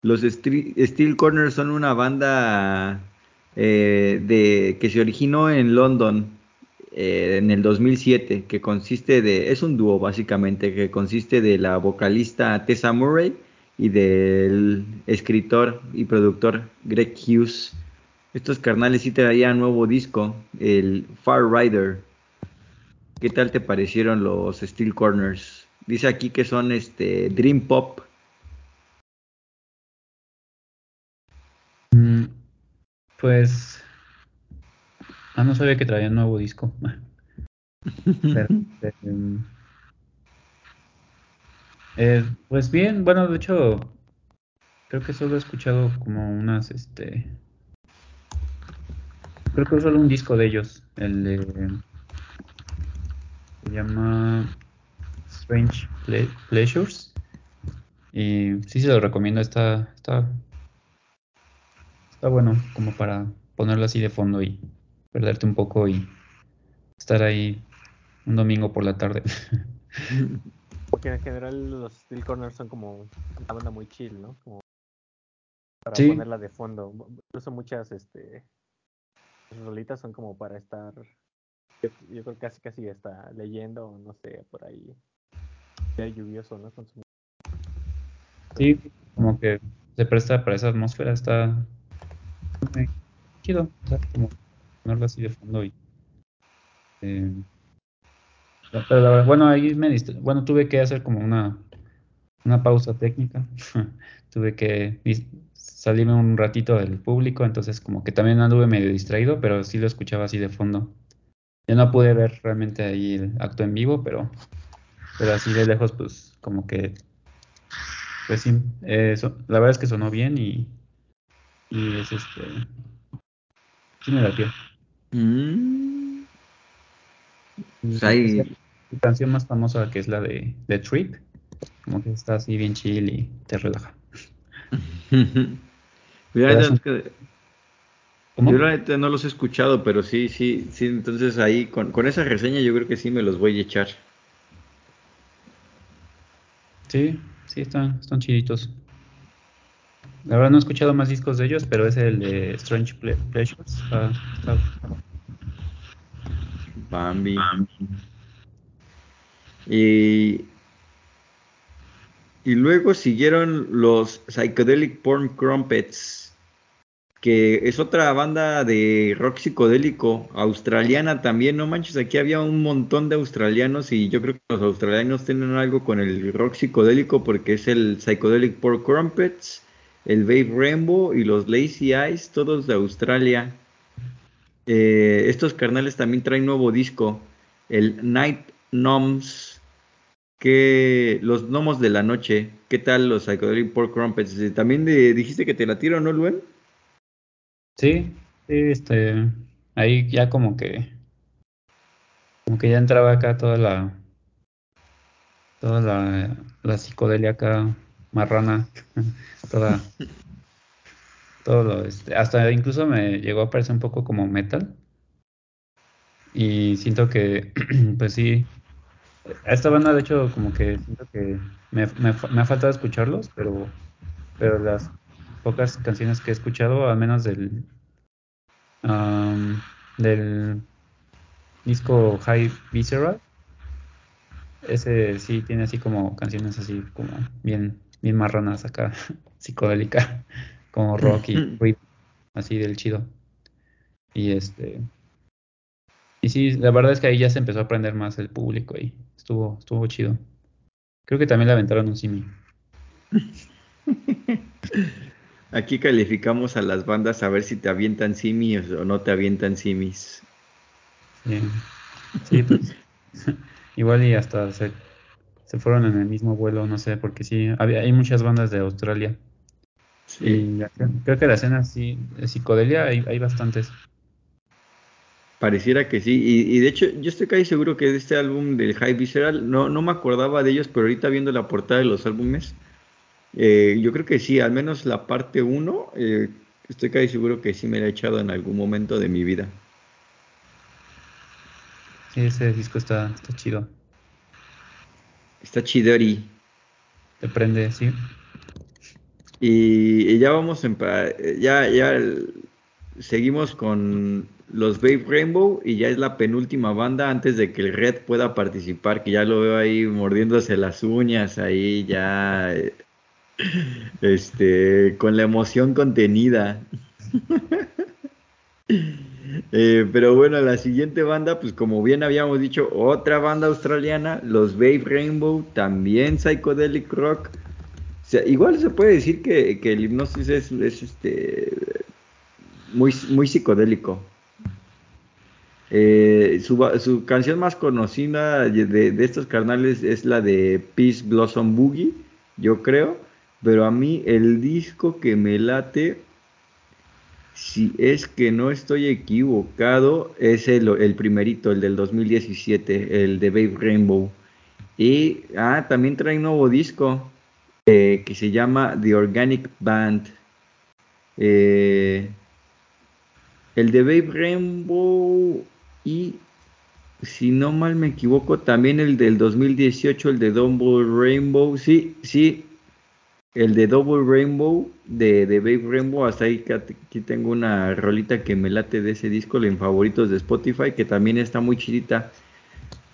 Los Steel Corners son una banda eh, de, que se originó en London eh, en el 2007, que consiste de, es un dúo básicamente, que consiste de la vocalista Tessa Murray y del escritor y productor Greg Hughes. Estos carnales sí traían nuevo disco, el Far Rider. ¿Qué tal te parecieron los Steel Corners? Dice aquí que son este Dream Pop. Mm, Pues. Ah, no sabía que traía un nuevo disco. Em, eh, pues bien, bueno, de hecho, creo que solo he escuchado como unas, este. Creo que solo un disco de ellos, el de. Se llama Strange Ple- Pleasures. Y sí se lo recomiendo, está, está, está bueno como para ponerlo así de fondo y perderte un poco y estar ahí un domingo por la tarde. Porque en general los Steel Corners son como una banda muy chill, ¿no? Como para Sí. ponerla de fondo. Incluso muchas este rolitas son como para estar yo, yo creo casi casi está leyendo no sé, por ahí ya lluvioso, ¿no? Con su- Sí, como que se presta para esa atmósfera, está muy chido, o sea, como ponerlo así de fondo y eh, pero bueno, ahí me dist- bueno, tuve que hacer como una una pausa técnica. tuve que salirme un ratito del público, entonces como que también anduve medio distraído, pero sí lo escuchaba así de fondo. Ya no pude ver realmente ahí el acto en vivo, pero pero así de lejos pues como que pues sí, eh, so- la verdad es que sonó bien y, y es este. Sí me latió. Mm, Pues ahí- esa- su canción más famosa que es la de The Trip, como que está así bien chill y te relaja. Yo la neta no los he escuchado, pero sí, sí, sí, entonces ahí con, con esa reseña yo creo que sí me los voy a echar. Sí, sí, están, están chiditos. La verdad no he escuchado más discos de ellos, pero es el de Strange Ple- Pleasures. Bambi. Y, y luego siguieron los Psychedelic Porn Crumpets, que es otra banda de rock psicodélico australiana también. No manches, aquí había un montón de australianos y yo creo que los australianos tienen algo con el rock psicodélico porque es el Psychedelic Porn Crumpets, el Babe Rainbow y los Lazy Eyes, todos de Australia. Eh, estos carnales también traen nuevo disco, el Night Gnomes, que los gnomos de la noche. ¿Qué tal los Psychedelic Pork Crumpets? Eh, También de- dijiste que te la tiro, ¿no, Luen? Sí, sí, este. Ahí ya como que. como que ya entraba acá toda la toda la, la psicodelia acá marrana, toda todo lo, este, hasta incluso me llegó a parecer un poco como metal. Y siento que, pues sí, a esta banda de hecho como que siento que me, me, me ha faltado escucharlos, pero, pero las pocas canciones que he escuchado, al menos del, um, del disco High Visceral, ese sí tiene así como canciones así como bien, bien marronas acá, psicodélica, como rock y así del chido. Y este y sí, la verdad es que ahí ya se empezó a aprender más el público y estuvo, estuvo chido. Creo que también le aventaron un simi. Aquí calificamos a las bandas a ver si te avientan simis o no te avientan simis. Bien. Sí, pues igual y hasta se, se, fueron en el mismo vuelo, no sé, porque sí, había, hay muchas bandas de Australia. Sí. Y creo que la escena sí, de psicodelia hay, hay bastantes. Pareciera que sí, y, y, de hecho yo estoy casi seguro que de este álbum del High Visceral, no, no me acordaba de ellos, pero ahorita viendo la portada de los álbumes, eh, yo creo que sí, al menos la parte 1, eh, estoy casi seguro que sí me la he echado en algún momento de mi vida. Sí, ese disco está, está chido. Está chidori. Te prende, sí. Y, y ya vamos en, ya, ya el, seguimos con los Babe Rainbow y ya es la penúltima banda antes de que el Red pueda participar, que ya lo veo ahí mordiéndose las uñas, ahí ya este con la emoción contenida. eh, pero bueno, la siguiente banda, pues como bien habíamos dicho, otra banda australiana, los Babe Rainbow, también psychedelic rock. O sea, igual se puede decir que, el hipnosis es, es este muy, psicodélico. Eh, su, canción más conocida de, estos carnales es la de Peace Blossom Boogie, yo creo. Pero a mí el disco que me late, si es que no estoy equivocado, es el, el primerito, el del 2017, el de Babe Rainbow. Y ah, también trae un nuevo disco eh, que se llama The Organic Band. Eh, el de Babe Rainbow y si no mal me equivoco, también el del 2018, el de Double Rainbow, sí, sí, el de Double Rainbow de, de Babe Rainbow, hasta ahí tengo una rolita que me late de ese disco, en favoritos de Spotify, que también está muy chidita.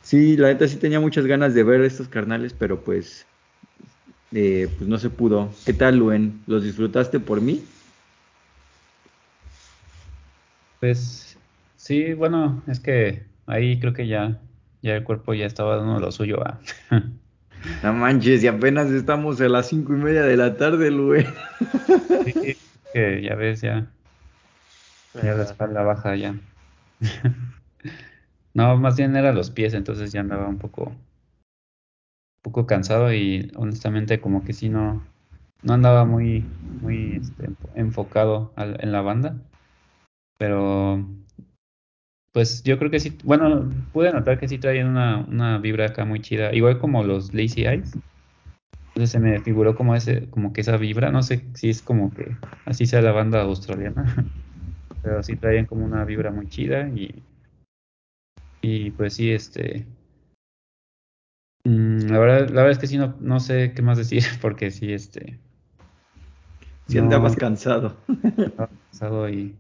Sí, la neta sí tenía muchas ganas de ver estos carnales, pero pues, eh, pues no se pudo. ¿Qué tal, Luen? ¿Los disfrutaste por mí? Pues sí, bueno, es que ahí creo que ya, ya el cuerpo ya estaba dando lo suyo a. No manches, y apenas estamos a las cinco y media de la tarde, güey. Sí, que ya ves, ya. Ya la espalda baja ya. No, más bien era los pies, entonces ya andaba un poco, un poco cansado y honestamente como que sí no, no andaba muy, muy este, enfocado al, en la banda. Pero pues yo creo que sí, bueno, pude notar que sí traían una, una vibra acá muy chida, igual como los Lazy Eyes. Entonces se me figuró como ese, como que esa vibra, no sé si es como que así sea la banda australiana, pero sí traían como una vibra muy chida y, y pues sí, este, mm, la verdad, la verdad es que sí no, no sé qué más decir, porque sí, este, si no, andabas cansado. Andaba cansado y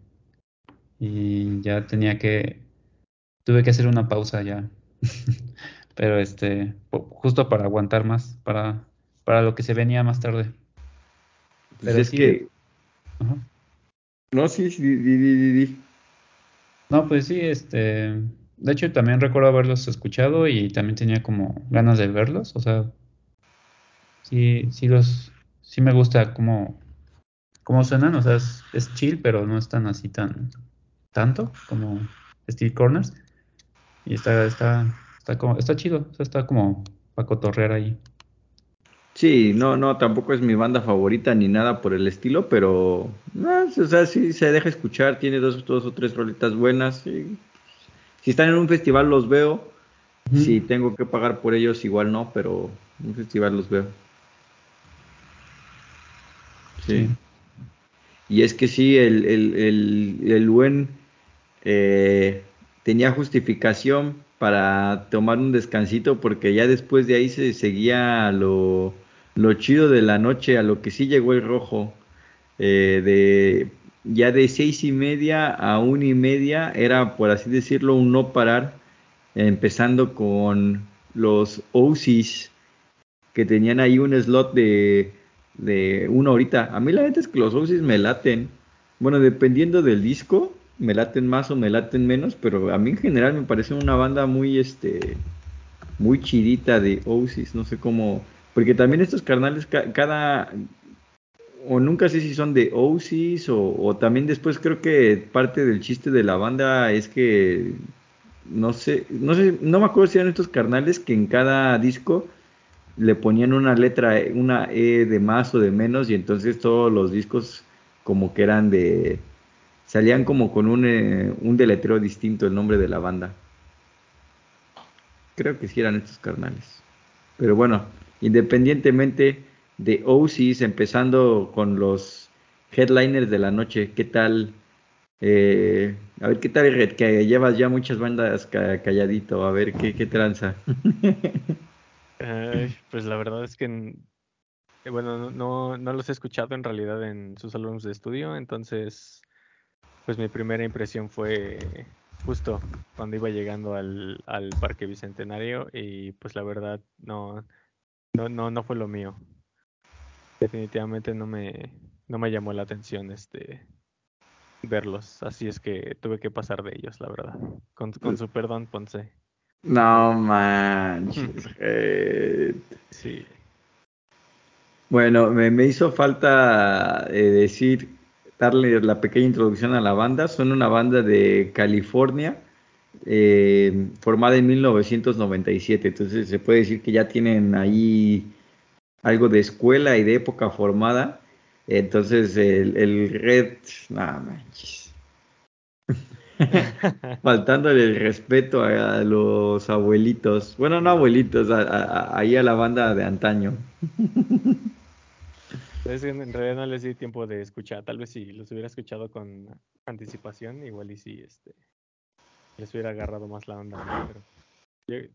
y ya tenía que, tuve que hacer una pausa ya, pero este, justo para aguantar más, para, para lo que se venía más tarde. Pues pero es sí, que... Ajá. No, sí, sí, di, di, di, No, pues sí, este, de hecho también recuerdo haberlos escuchado y también tenía como ganas de verlos, o sea, sí, sí los, sí me gusta cómo, cómo suenan, o sea, es, es chill, pero no están así tan, tanto como Steve Corners. Y está, está, está, como, está chido, o sea, está como para cotorrear ahí. Sí, no, no, tampoco es mi banda favorita ni nada por el estilo, pero no, o sea, sí se deja escuchar, tiene dos, dos o tres rolitas buenas. Si están en un festival los veo, Si tengo que pagar por ellos, igual no, pero un festival los veo. Sí. Y es que sí, el, el, el, el buen eh, tenía justificación para tomar un descansito porque ya después de ahí se seguía lo, lo chido de la noche, a lo que sí llegó el rojo. Eh, de ya de seis y media a una y media era, por así decirlo, un no parar, empezando con los OCs que tenían ahí un slot de, de una horita. A mí la neta es que los OCs me laten. Bueno, dependiendo del disco, me laten más o me laten menos, pero a mí en general me parece una banda muy, este, muy chidita de OCs, no sé cómo, porque también estos carnales, cada, o nunca sé si son de OCs o, también después creo que parte del chiste de la banda es que no sé, no sé, no me acuerdo si eran estos carnales que en cada disco le ponían una letra, una E de más o de menos y entonces todos los discos como que eran de, salían como con un, eh, un deletreo distinto el nombre de la banda. Creo que sí eran estos carnales. Pero bueno, independientemente de OCs, empezando con los headliners de la noche. ¿Qué tal? Eh, a ver, ¿qué tal, Red? Que llevas ya muchas bandas calladito. A ver, ¿qué, qué tranza? pues la verdad es que, eh, bueno, no, no los he escuchado en realidad en sus álbumes de estudio, entonces, pues mi primera impresión fue justo cuando iba llegando al, al Parque Bicentenario y pues la verdad no, no, no, no fue lo mío definitivamente no me, no me llamó la atención este verlos, así es que tuve que pasar de ellos, la verdad. Con, con su perdón, Ponce. No manches. sí. Bueno, me, me hizo falta eh, decir, darle la pequeña introducción a la banda. Son una banda de California, eh, formada en 1997. Entonces se puede decir que ya tienen ahí algo de escuela y de época formada. Entonces el, Red, nada manches. Faltándole el respeto a, los abuelitos. Bueno, no abuelitos, ahí a, la banda de antaño. en realidad no les di tiempo de escuchar. Tal vez si los hubiera escuchado con anticipación, igual y si este, les hubiera agarrado más la onda. Pero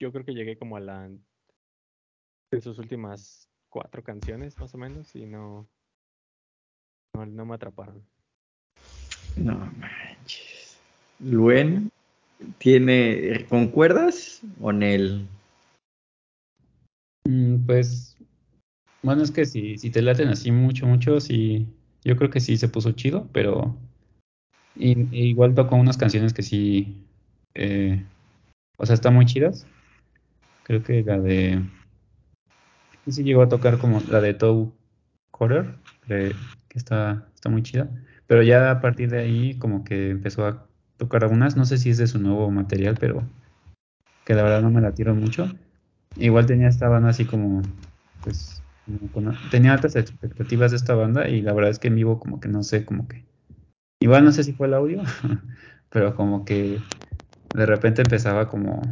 yo creo que llegué como a la de sus últimas cuatro canciones, más o menos, y no, no, me atraparon. No manches. Luen tiene, ¿concuerdas o Nel? Mm, pues, bueno, es que si, si te laten así mucho, mucho, sí, yo creo que sí se puso chido, pero igual tocó unas canciones que sí, eh, o sea, están muy chidas. Creo que la de y sí llegó a tocar como la de Toe Quarter, que, está, está muy chida. Pero ya a partir de ahí como que empezó a tocar algunas, no sé si es de su nuevo material, pero que la verdad no me la tiro mucho. Igual tenía esta banda así como, pues, tenía altas expectativas de esta banda y la verdad es que en vivo como que no sé, como que, igual no sé si fue el audio, pero como que de repente empezaba como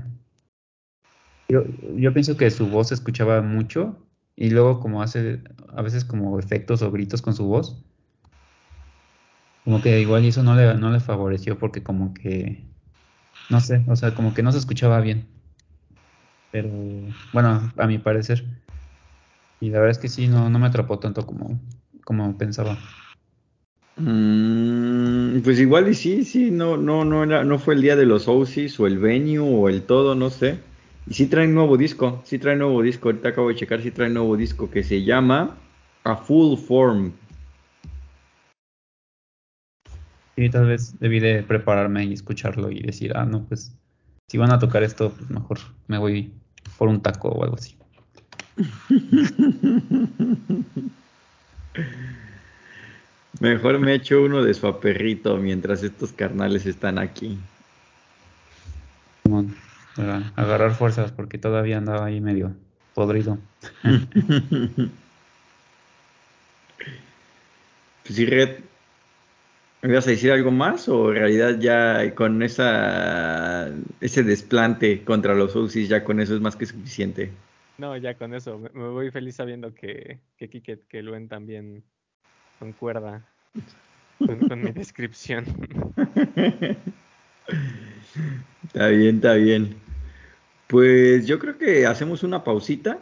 yo, yo pienso que su voz se escuchaba mucho y luego como hace a veces como efectos o gritos con su voz. Como que igual eso no le, no le favoreció porque como que, no sé, o sea, como que no se escuchaba bien. Pero bueno, a mi parecer. Y la verdad es que sí, no, no me atrapó tanto como, como pensaba. Mm, pues igual y sí, sí, no, no, no era, no fue el día de los OCs o el venue o el todo, no sé. Y sí trae nuevo disco, sí trae nuevo disco. Ahorita acabo de checar, sí trae nuevo disco que se llama A Full Form. Sí, tal vez debí de prepararme y escucharlo y decir, ah, no, pues si van a tocar esto, pues mejor me voy por un taco o algo así. Mejor me echo uno de su aperrito mientras estos carnales están aquí para agarrar fuerzas porque todavía andaba ahí medio podrido. pues sí, Red, ¿Me ibas a decir algo más o en realidad ya con esa ese desplante contra los UCIs ya con eso es más que suficiente? No, ya con eso. Me, voy feliz sabiendo que, que Kike, que Luen también concuerda con, mi descripción. Está bien, está bien. Pues yo creo que hacemos una pausita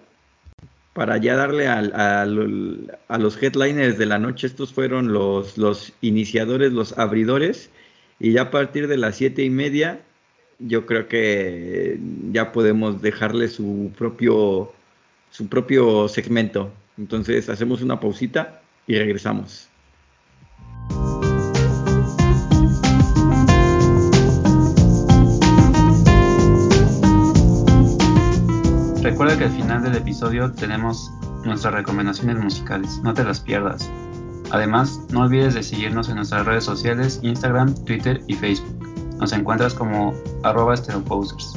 para ya darle al- a los headliners de la noche. Estos fueron los, los iniciadores, los abridores. Y ya a partir de las siete y media, yo creo que ya podemos dejarle su propio, su propio segmento. Entonces hacemos una pausita y regresamos. Recuerda que al final del episodio tenemos nuestras recomendaciones musicales, no te las pierdas. Además, no olvides de seguirnos en nuestras redes sociales, Instagram, Twitter y Facebook. Nos encuentras como arroba estereoposers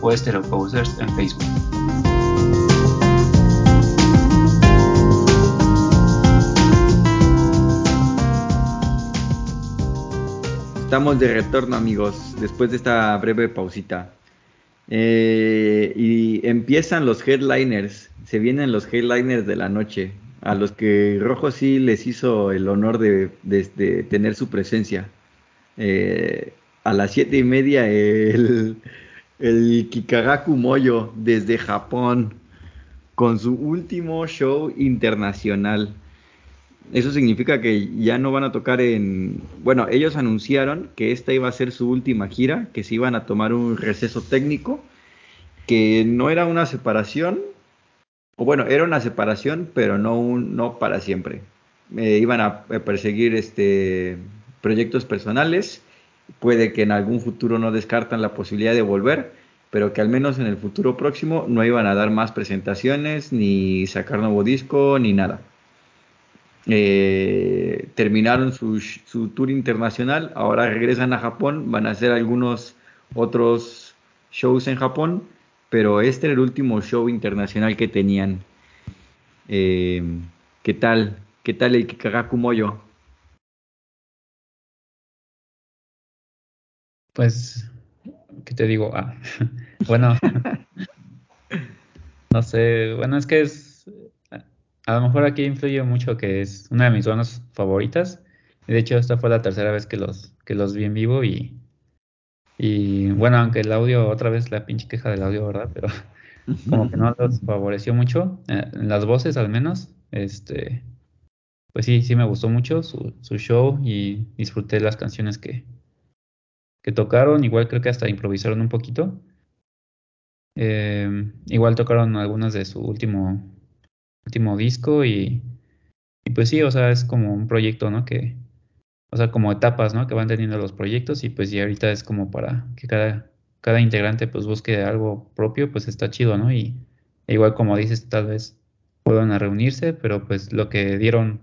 o estereoposers en Facebook. Estamos de retorno, amigos, después de esta breve pausita. Eh, y empiezan los headliners, se vienen los headliners de la noche, a los que Rojo sí les hizo el honor de, tener su presencia. Eh, a las siete y media el, el Kikagaku Moyo desde Japón con su último show internacional. Eso significa que ya no van a tocar en... Bueno, ellos anunciaron que esta iba a ser su última gira, que se iban a tomar un receso técnico, que no era una separación, o bueno, era una separación, pero no, un, no para siempre. Eh, iban a perseguir este, proyectos personales, puede que en algún futuro no descartan la posibilidad de volver, pero que al menos en el futuro próximo no iban a dar más presentaciones, ni sacar nuevo disco, ni nada. Eh, terminaron su, tour internacional, ahora regresan a Japón, van a hacer algunos otros shows en Japón, pero este era el último show internacional que tenían. Eh, ¿Qué tal? ¿Qué tal el Kikagaku Moyo? Pues, ¿qué te digo? Ah, bueno, no sé, bueno, es que es, a lo mejor aquí influye mucho que es una de mis zonas favoritas. De hecho, esta fue la tercera vez que los, que los vi en vivo y, y bueno, aunque el audio, otra vez la pinche queja del audio, ¿verdad? Pero como que no los favoreció mucho, eh, en las voces al menos, este, pues sí, sí me gustó mucho su, su show y disfruté las canciones que, que tocaron, igual creo que hasta improvisaron un poquito. Eh, igual tocaron algunas de su último, último disco y, y pues sí, o sea, es como un proyecto, ¿no? Que, o sea, como etapas, ¿no? Que van teniendo los proyectos y pues ya ahorita es como para que cada, cada integrante pues busque algo propio, pues está chido, ¿no? Y e igual como dices, tal vez puedan reunirse, pero pues lo que dieron,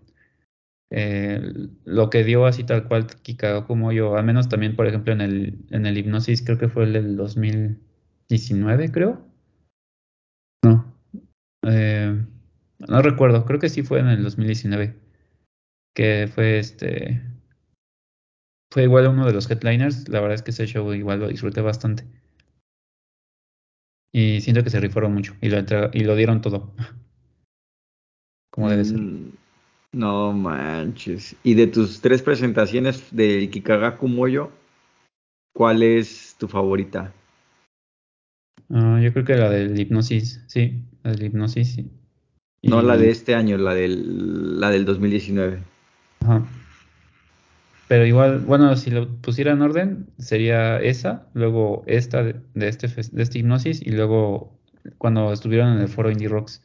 eh, lo que dio así tal cual Kika como yo, al menos también, por ejemplo, en el, en el Hipnosis, creo que fue el del 2019, creo. No, eh, no recuerdo, creo que sí fue en el 2019, que fue este, fue igual uno de los headliners, la verdad es que ese show igual lo disfruté bastante. Y siento que se rifaron mucho y lo, y lo dieron todo, como debe ser. Mm, No manches. Y de tus tres presentaciones del Kikagaku Moyo, ¿cuál es tu favorita? Ah, yo creo que la del hipnosis, sí, la del hipnosis, sí. No la de este año, la del, la del 2019. Ajá. Pero igual, bueno, si lo pusiera en orden, sería esa, luego esta de, de este, de este hipnosis y luego cuando estuvieron en el foro Indie Rocks.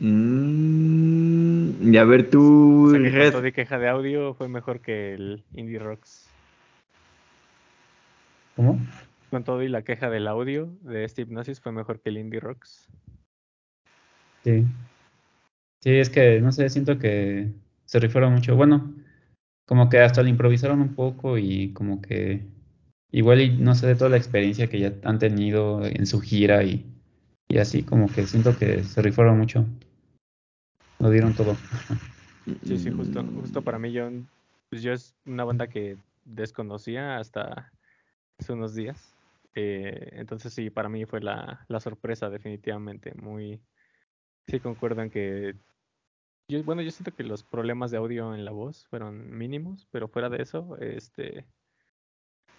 Mm, y a ver tú, O sea, que con Red. todo y queja de audio fue mejor que el Indie Rocks. ¿Cómo? Con todo y la queja del audio de este hipnosis fue mejor que el Indie Rocks. Sí. Sí, es que, no sé, siento que se rifaron mucho. Bueno, como que hasta lo improvisaron un poco y como que igual y no sé de toda la experiencia que ya han tenido en su gira y, y así como que siento que se rifaron mucho. Lo dieron todo. Sí, sí, justo, justo para mí yo, pues yo es una banda que desconocía hasta hace unos días. Eh, entonces sí, para mí fue la, la sorpresa definitivamente. Muy, sí concuerdo en que yo, bueno, yo siento que los problemas de audio en la voz fueron mínimos, pero fuera de eso, este,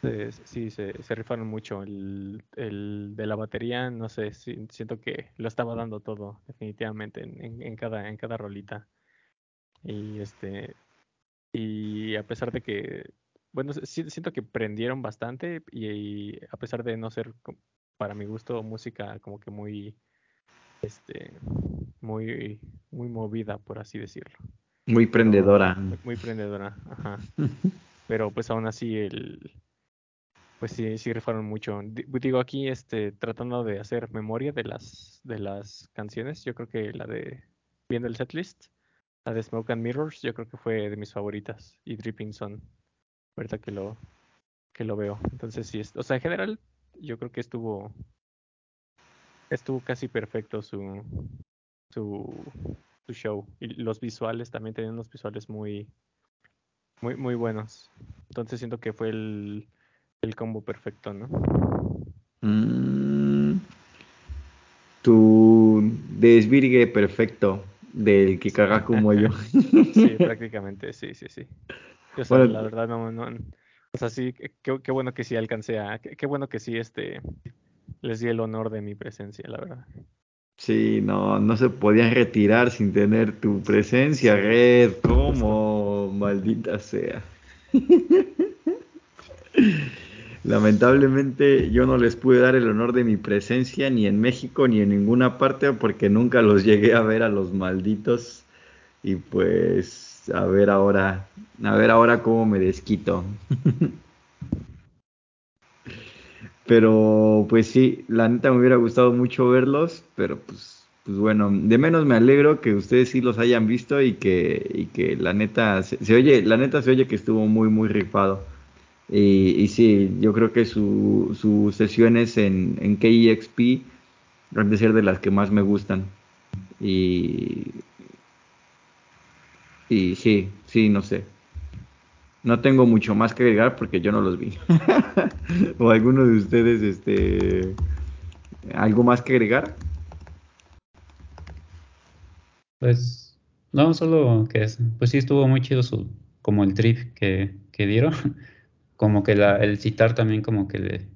eh, sí, se, se rifaron mucho. El, el de la batería, no sé, siento que lo estaba dando todo, definitivamente, en, en, cada, en cada rolita. Y este, y a pesar de que, bueno, siento que prendieron bastante y, y a pesar de no ser, para mi gusto, música como que muy, este, muy, muy movida, por así decirlo. Muy prendedora. muy prendedora, ajá. Pero pues aún así el, pues sí, sí rifaron mucho. Di- Digo aquí, este, tratando de hacer memoria de las, de las canciones, yo creo que la de, viendo el setlist, la de Smoke and Mirrors, yo creo que fue de mis favoritas. Y Dripping Sun, ahorita que lo, que lo veo. Entonces sí, o sea, en general, yo creo que estuvo, estuvo casi perfecto su, su, su show. Y los visuales también tenían unos visuales muy, muy, muy buenos. Entonces siento que fue el, el combo perfecto, ¿no? Mm, tu desvirgue perfecto del que caga como yo. Sí, prácticamente, sí, sí, sí. O sea, Bueno, la verdad no, no, o sea, sí, qué, qué bueno que sí alcancé a, qué, qué bueno que sí, este, les di el honor de mi presencia, la verdad. sí, no, no se podían retirar sin tener tu presencia, Red. ¿Cómo? Maldita sea. Lamentablemente yo no les pude dar el honor de mi presencia ni en México ni en ninguna parte porque nunca los llegué a ver a los malditos y pues a ver ahora, a ver ahora cómo me desquito. Pero pues sí, la neta me hubiera gustado mucho verlos, pero pues, pues bueno, de menos me alegro que ustedes sí los hayan visto y que, y que la neta se, se oye, la neta se oye que estuvo muy muy rifado. Y, y sí, yo creo que su, sus sesiones en, en KEXP han de ser de las que más me gustan. Y, y sí, sí, no sé. No tengo mucho más que agregar porque yo no los vi. o alguno de ustedes, este, algo más que agregar. Pues, no, solo que es, pues sí estuvo muy chido su, como el trip que, que dieron, como que la, el citar también como que le,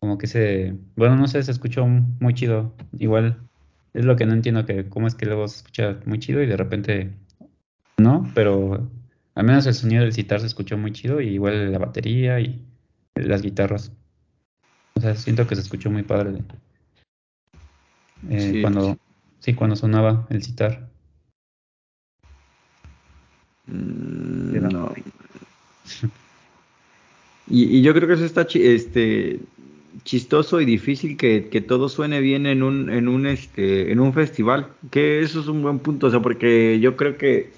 como que se, bueno, no sé, se escuchó muy chido, igual es lo que no entiendo que cómo es que luego se escucha muy chido y de repente no, pero al menos el sonido del citar se escuchó muy chido y igual la batería y las guitarras, o sea, siento que se escuchó muy padre eh, Sí, cuando, sí, cuando sonaba el citar. Mm, no. Y, y yo creo que eso está este, chistoso y difícil que, que todo suene bien en un, en un, este, en un festival. Que eso es un buen punto, o sea, porque yo creo que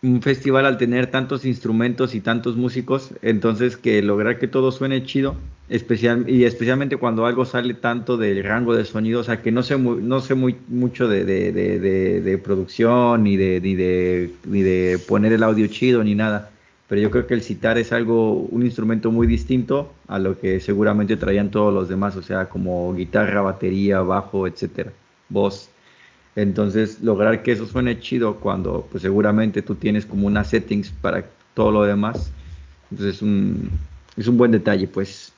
un festival al tener tantos instrumentos y tantos músicos, entonces que lograr que todo suene chido, especial, y especialmente cuando algo sale tanto del rango de sonido, o sea, que no sé, mu- no sé muy, mucho de, de, de- de producción, ni de, ni, de, ni de poner el audio chido, ni nada, pero yo creo que el citar es algo, un instrumento muy distinto a lo que seguramente traían todos los demás, o sea, como guitarra, batería, bajo, etcétera, voz. Entonces, lograr que eso suene chido cuando pues seguramente tú tienes como unas settings para todo lo demás. Entonces, es un, es un buen detalle, pues.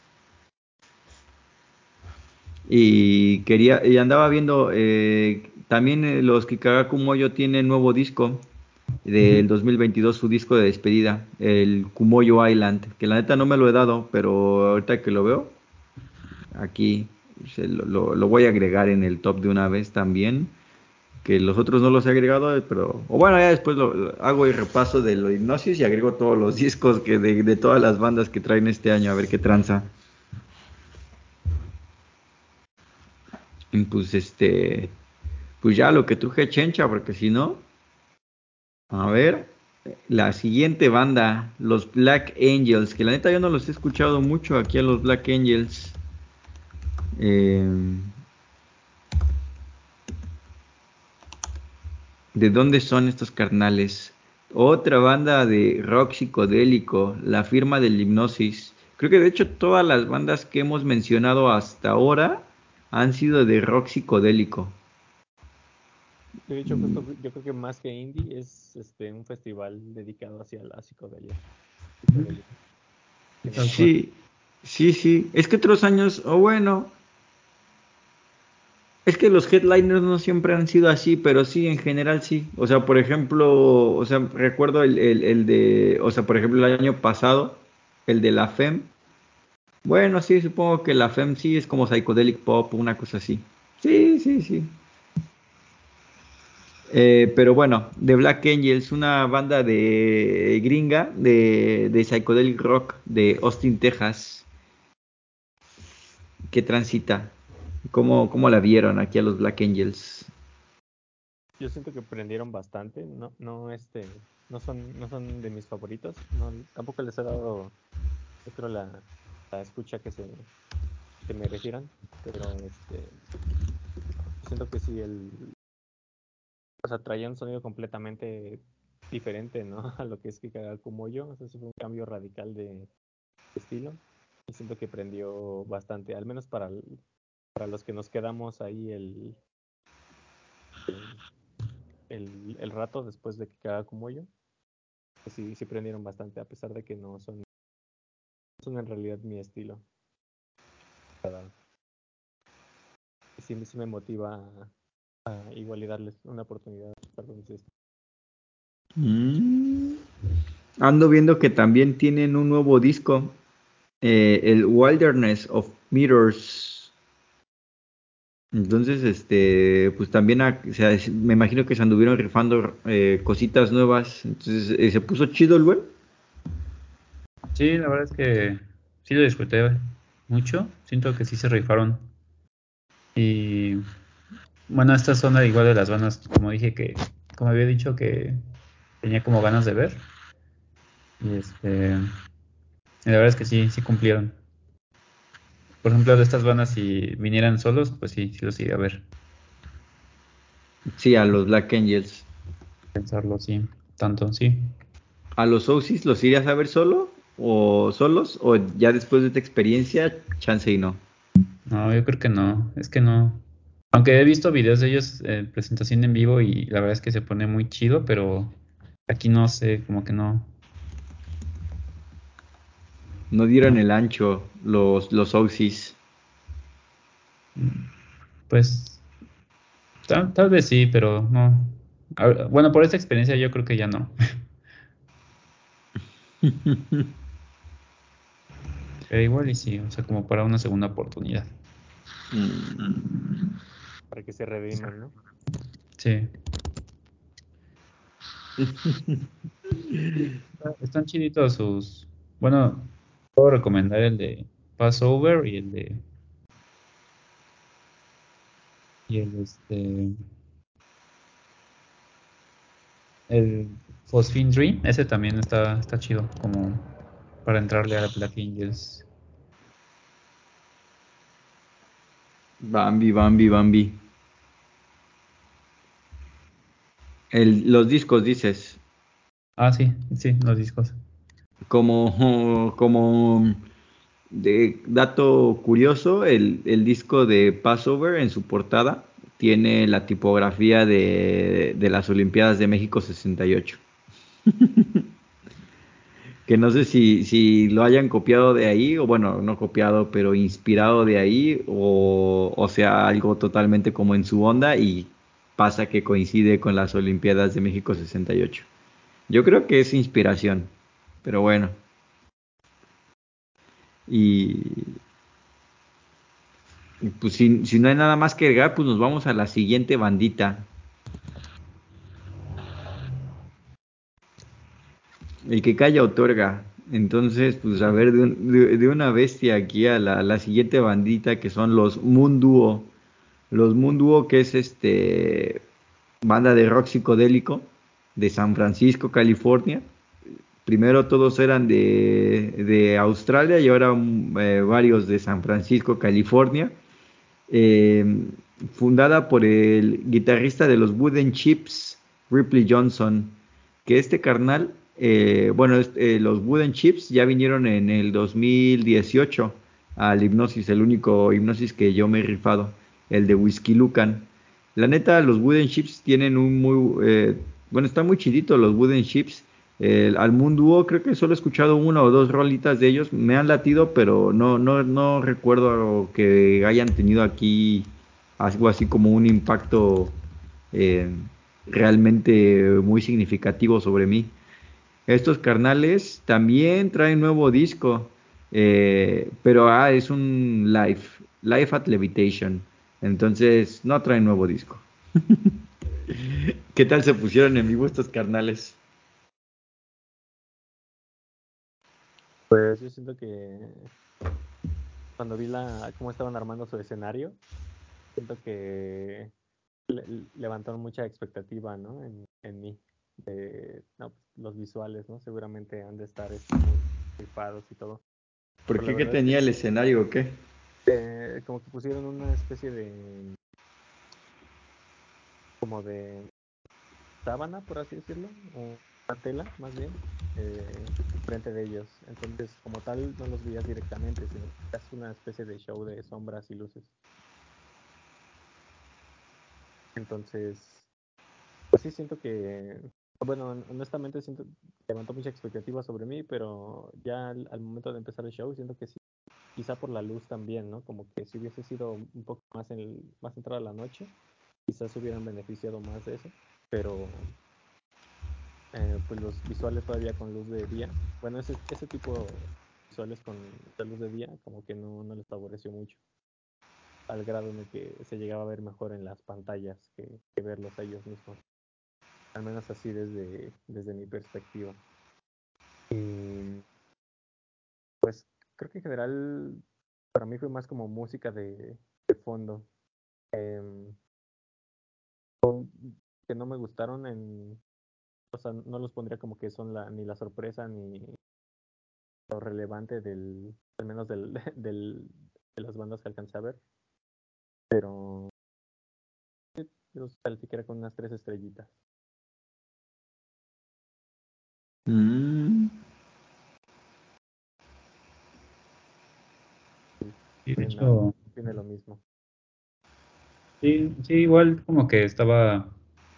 Y quería, y andaba viendo, eh, también eh, los Kikagaku Moyo tienen nuevo disco del 2022, su disco de despedida, el Kumoyo Island, que la neta no me lo he dado, pero ahorita que lo veo, aquí se lo, lo- lo voy a agregar en el top de una vez también que los otros no los he agregado, pero o bueno, ya después lo, lo hago el repaso de lo hipnosis y agrego todos los discos que de, de todas las bandas que traen este año, a ver qué tranza. Y pues este, pues ya lo que truje Chencha, porque si no, a ver, la siguiente banda, los Black Angels, que la neta yo no los he escuchado mucho aquí a los Black Angels. Eh, ¿De dónde son estos carnales? Otra banda de rock psicodélico, la firma del hipnosis. Creo que de hecho todas las bandas que hemos mencionado hasta ahora han sido de rock psicodélico. De hecho, justo yo creo que más que indie es este un festival dedicado hacia la psicodelia. psicodelia. Sí, sí, sí. Es que otros años, o bueno, es que los headliners no siempre han sido así, pero sí, en general sí. O sea, por ejemplo, o sea, recuerdo el, el, el de, o sea, por ejemplo, el año pasado, el de la FEM. Bueno, sí, supongo que la FEM sí es como psychedelic pop, una cosa así. Sí, sí, sí. Eh, pero bueno, The Black Angels, una banda de gringa de, de psychedelic rock de Austin, Texas, que transita. ¿Cómo, ¿Cómo la vieron aquí a los Black Angels? Yo siento que prendieron bastante, no, no este, no son, no son de mis favoritos, no, tampoco les he dado, yo la, la escucha que se, que merecieran, pero este, siento que sí el, o sea, traía un sonido completamente diferente, ¿no? A lo que es que como yo, o sea, fue un cambio radical de estilo y siento que prendió bastante, al menos para para los que nos quedamos ahí el, el, el rato después de que cada como yo, pues sí, sí prendieron bastante, a pesar de que no son, son en realidad mi estilo. Sí, sí me motiva a, igual y darles una oportunidad. Sí. Mm. Ando viendo que también tienen un nuevo disco, eh, el Wilderness of Mirrors. Entonces, este, pues también, a- o sea, me imagino que se anduvieron rifando eh, cositas nuevas. Entonces, eh, se puso chido el güey. Sí, la verdad es que sí lo disfruté mucho. Siento que sí se rifaron. Y bueno, esta zona igual de las bandas, como dije que, como había dicho que tenía como ganas de ver. Y este, y la verdad es que sí, sí cumplieron. Por ejemplo, de estas bandas, si vinieran solos, pues sí, sí los iría a ver. Sí, a los Black Angels. Pensarlo, sí. Tanto, sí. ¿A los Oasis los irías a ver solo? ¿O solos? ¿O ya después de esta experiencia, chance y no? No, yo creo que no. Es que no. Aunque he visto videos de ellos en presentación en vivo y la verdad es que se pone muy chido, pero aquí no sé, como que no. No dieron el ancho los, los Oasis. Pues tal, tal vez sí, pero no. Bueno, por esta experiencia yo creo que ya no. Pero igual y sí, o sea, como para una segunda oportunidad. Mm. Para que se rediman, ¿no? Sí. Está- Están chiditos sus. Bueno, puedo recomendar el de Passover y el de. Y el este. El Phosphine Dream, ese también está, está chido, como para entrarle a Black Angels. Bambi, Bambi, Bambi. El, los discos, dices. Ah, sí, sí, los discos. Como, como de dato curioso, el, el disco de Passover en su portada tiene la tipografía de, de las Olimpiadas de México 68. que no sé si, si lo hayan copiado de ahí, o bueno, no copiado, pero inspirado de ahí, o, o sea, algo totalmente como en su onda y pasa que coincide con las Olimpiadas de México 68. Yo creo que es inspiración, pero bueno. Y, pues si, si no hay nada más que agregar, pues nos vamos a la siguiente bandita. El que calla otorga. Entonces, pues a ver, de, de- una bestia aquí a la, la siguiente bandita que son los Moon Duo. Los Moon que es este banda de rock psicodélico de San Francisco, California. Primero todos eran de, de Australia y ahora mm, eh, varios de San Francisco, California. Eh, fundada por el guitarrista de los Wooden Chips, Ripley Johnson, que este carnal, eh, bueno, este, los Wooden Chips ya vinieron en el 2018 al hipnosis, el único hipnosis que yo me he rifado, el de Whisky Lucan. La neta, los Wooden Chips tienen un muy, eh, bueno, están muy chiditos los Wooden Chips. El, al Mundo creo que solo he escuchado una o dos rolitas de ellos, me han latido, pero no, no, no recuerdo que hayan tenido aquí algo así como un impacto eh, realmente muy significativo sobre mí. Estos carnales también traen nuevo disco, eh, pero ah, es un live, live at Levitation. Entonces no traen nuevo disco. ¿Qué tal se pusieron en vivo estos carnales? Pues yo siento que cuando vi la cómo estaban armando su escenario, siento que levantaron mucha expectativa, ¿no? En, en mí. De, no, los visuales, ¿no? Seguramente han de estar este, muy y todo. ¿Por qué? ¿Qué tenía el escenario o qué? Eh, como que pusieron una especie de como de sábana, por así decirlo, o una tela más bien, eh, frente de ellos. Entonces, como tal, no los veías directamente, sino es una especie de show de sombras y luces. Entonces, pues sí siento que, bueno, honestamente siento levantó mucha expectativa sobre mí, pero ya al, momento de empezar el show siento que sí, quizá por la luz también, ¿no? Como que si hubiese sido un poco más el, más entrada la noche, quizás hubieran beneficiado más de eso, pero eh, pues los visuales todavía con luz de día, bueno, ese, ese tipo de visuales con luz de día como que no, no les favoreció mucho al grado en el que se llegaba a ver mejor en las pantallas que, verlos ellos mismos. Al menos así desde, desde mi perspectiva. Y pues creo que en general para mí fue más como música de, fondo. Em, que no me gustaron en... O sea, no los pondría como que son la, ni la sorpresa ni lo relevante del, al menos del, de las bandas que alcancé a ver pero los calificaré con unas tres estrellitas. Mm. Sí, de hecho, tiene lo mismo. Sí, sí, igual como que estaba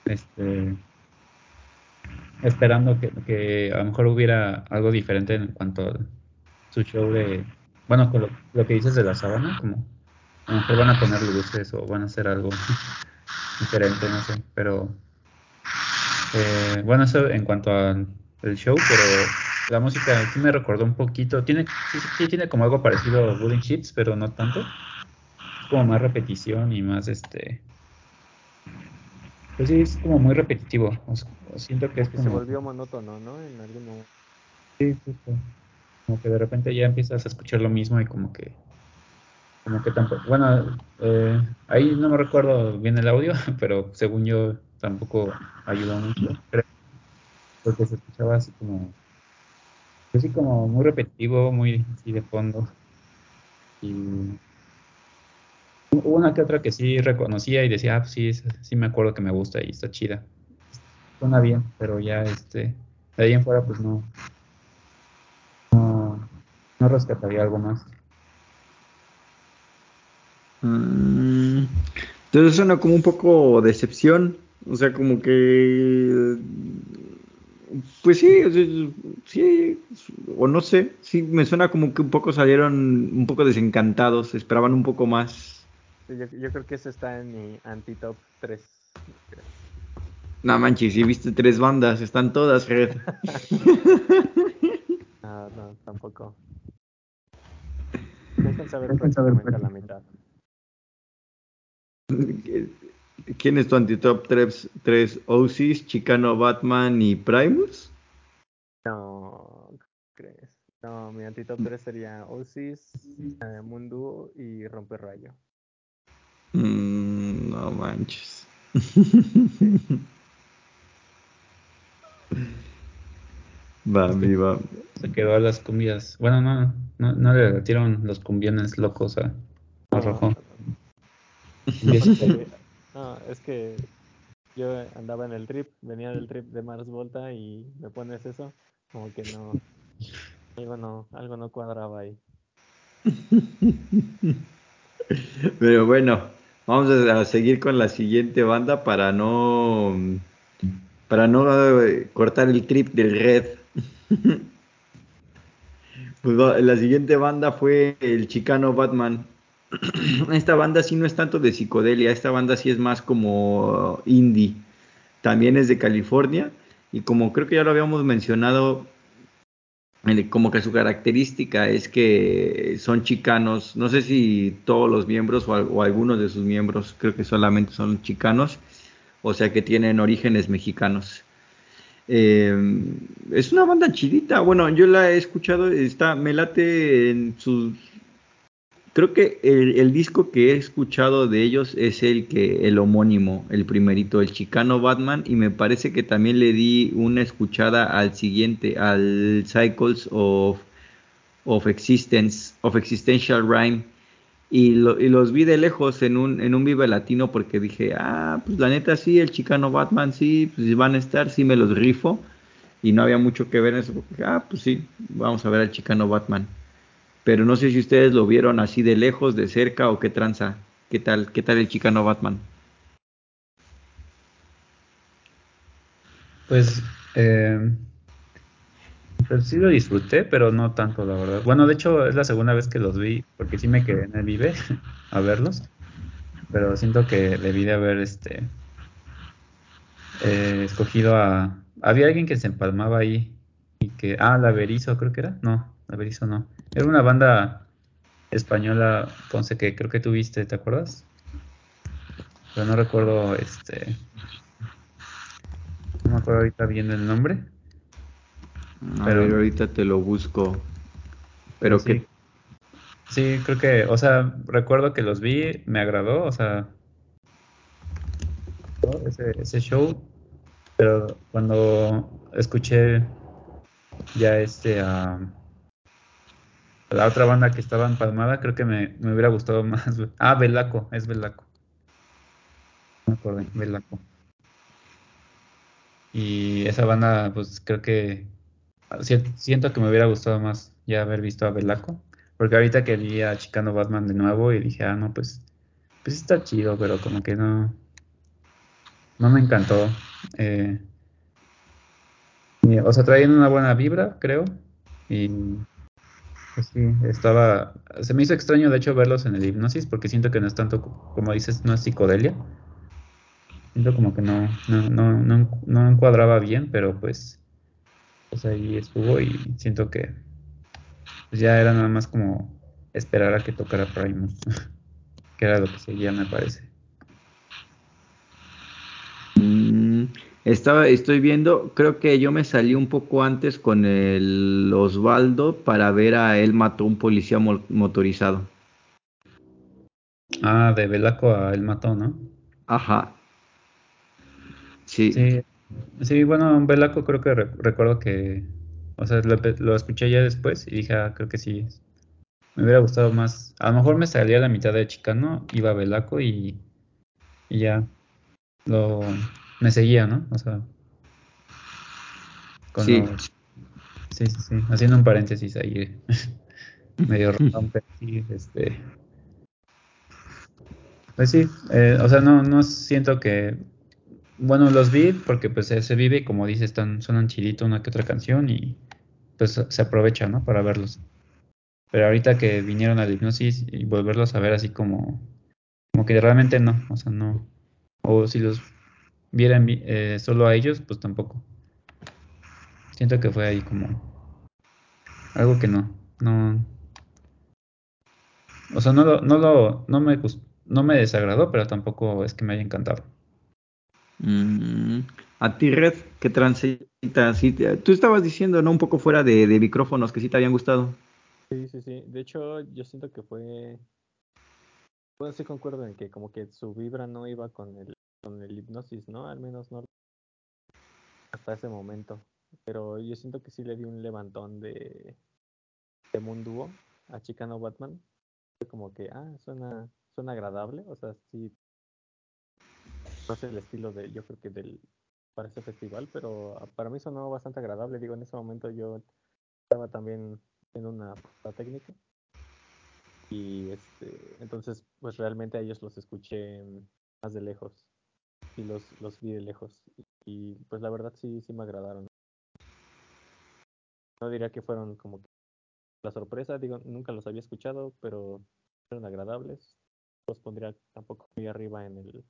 este esperando que, que a lo mejor hubiera algo diferente en cuanto a su show de bueno, con lo, lo que dices de la sábana, como a lo mejor van a poner luces o van a hacer algo diferente, no sé, pero eh, bueno, eso en cuanto al show, pero la música sí me recordó un poquito, tiene sí, tiene como algo parecido a Wooden Sheets, pero no tanto, es como más repetición y más este, pues sí, es como muy repetitivo, siento que es como... Se volvió monótono, ¿no? En algún momento. Sí, justo. Como que de repente ya empiezas a escuchar lo mismo y como que como que tampoco, bueno, eh, ahí no me recuerdo bien el audio, pero según yo tampoco ayudó mucho, porque se escuchaba así como, así como muy repetitivo, muy así de fondo. Y hubo una que otra que sí reconocía y decía, ah, pues sí, sí me acuerdo que me gusta y está chida. Suena bien, pero ya este, de ahí en fuera pues no, no, no rescataría algo más. Mm, entonces suena como un poco decepción, o sea, como que, pues sí, sí, o no sé, sí, me suena como que un poco salieron un poco desencantados, esperaban un poco más. yo, creo que eso está en mi anti-top 3. No manches, si viste tres bandas, están todas, Red. no, no, tampoco. No saber la mitad. ¿Quién es tu antitop 3? ¿Tres OCs, Chicano, Batman y Primus? No, crees? No, mi antitop 3 sería OCs, eh, Mundo y Romper Rayo. Mm, no manches. va, mi va. Se quedó a las cumbias. Bueno, no, no, no le retiraron los cumbiones locos a, rojo. no, es que yo andaba en el trip, venía del trip de Mars Volta y me pones eso, como que no, algo no, algo no cuadraba ahí. Pero bueno, vamos a seguir con la siguiente banda para no para no eh, cortar el trip del red. Pues la siguiente banda fue el Chicano Batman. Esta banda sí no es tanto de psicodelia, esta banda sí es más como indie. También es de California y como creo que ya lo habíamos mencionado, como que su característica es que son chicanos, no sé si todos los miembros o, algunos de sus miembros, creo que solamente son chicanos, o sea que tienen orígenes mexicanos. Eh, es una banda chidita, bueno, yo la he escuchado, está, me late en sus Creo que el, disco que he escuchado de ellos es el que el homónimo, el primerito, el Chicano Batman, y me parece que también le di una escuchada al siguiente, al Cycles of, of Existence, of Existential Rhyme, y, los vi de lejos en un, en un Vive Latino porque dije, ah, pues la neta sí, el Chicano Batman sí, pues van a estar, sí me los rifo, y no había mucho que ver en eso, porque, ah, pues sí, vamos a ver al Chicano Batman pero no sé si ustedes lo vieron así de lejos, de cerca o qué tranza. ¿Qué tal, qué tal el Chicano Batman? Pues, eh, pues sí lo disfruté, pero no tanto, la verdad. Bueno, de hecho es la segunda vez que los vi, porque sí me quedé en el Vive a verlos, pero siento que debí de haber este eh, escogido a... Había alguien que se empalmaba ahí y que... Ah, la Berizo creo que era. No, la Berizo no. Era una banda española, Ponce, que creo que tuviste, ¿te acuerdas? Pero no recuerdo, este... No me acuerdo ahorita bien el nombre. pero ahorita te lo busco. Pero sí. que... Sí, creo que, o sea, recuerdo que los vi, me agradó, o sea, ese, ese show, pero cuando escuché ya este a la otra banda que estaba empalmada, creo que me, me hubiera gustado más. Ah, Belaco, es Belaco. No me acuerdo, Belaco. Y esa banda, pues creo que siento que me hubiera gustado más ya haber visto a Belaco. Porque ahorita que vi a Chicano Batman de nuevo y dije, ah, no, pues, pues está chido, pero como que no, no me encantó. Eh, o sea, traían una buena vibra, creo. Y sí, estaba. Se me hizo extraño, de hecho, verlos en el hipnosis, porque siento que no es tanto, como dices, no es psicodelia. Siento como que no, no, no, no, no encuadraba bien, pero pues, pues ahí estuvo y siento que pues ya era nada más como esperar a que tocara Primus, que era lo que seguía, me parece. Mm, estaba, estoy viendo, creo que yo me salí un poco antes con el Osvaldo para ver a él mató un policía motorizado. Ah, de Velaco a él mató, ¿no? Ajá. Sí. Sí, bueno, Velaco creo que recuerdo que, o sea, lo, escuché ya después y dije, ah, creo que sí. Me hubiera gustado más. A lo mejor me salía la mitad de Chicano, iba a Velaco y, y ya lo me seguía, ¿no? O sea, sí. sí, sí, sí, haciendo un paréntesis ahí, medio romper, sí, este, pues sí, eh, o sea, no, no siento que, bueno, los vi porque pues se vive, como dices, están, suenan chidito una que otra canción y pues se aprovecha, ¿no? Para verlos. Pero ahorita que vinieron a la hipnosis y volverlos a ver así como, como que realmente no, o sea, no, o si los vieran eh, solo a ellos, pues tampoco. Siento que fue ahí como algo que no, no, o sea, no lo, no lo, no me no me desagradó, pero tampoco es que me haya encantado. Mm, a ti, Red, ¿qué transita? Sí, tú estabas diciendo, ¿no? Un poco fuera de, de, micrófonos que sí te habían gustado. Sí, sí, sí. De hecho, yo siento que fue. Bueno, sí concuerdo en que como que su vibra no iba con el con el hipnosis, ¿no? Al menos no hasta ese momento. Pero yo siento que sí le di un levantón de, de Munduo a Chicano Batman. Como que, ah, suena, suena agradable. O sea, sí. no sé el estilo de, yo creo que del, para este festival, pero ah, para mí sonó bastante agradable. Digo, en ese momento yo estaba también en una técnica y este, entonces pues realmente a ellos los escuché más de lejos y los, los vi de lejos y pues la verdad sí, sí me agradaron. No diría que fueron como que la sorpresa, digo, nunca los había escuchado, pero fueron agradables. Los pondría tampoco muy arriba en el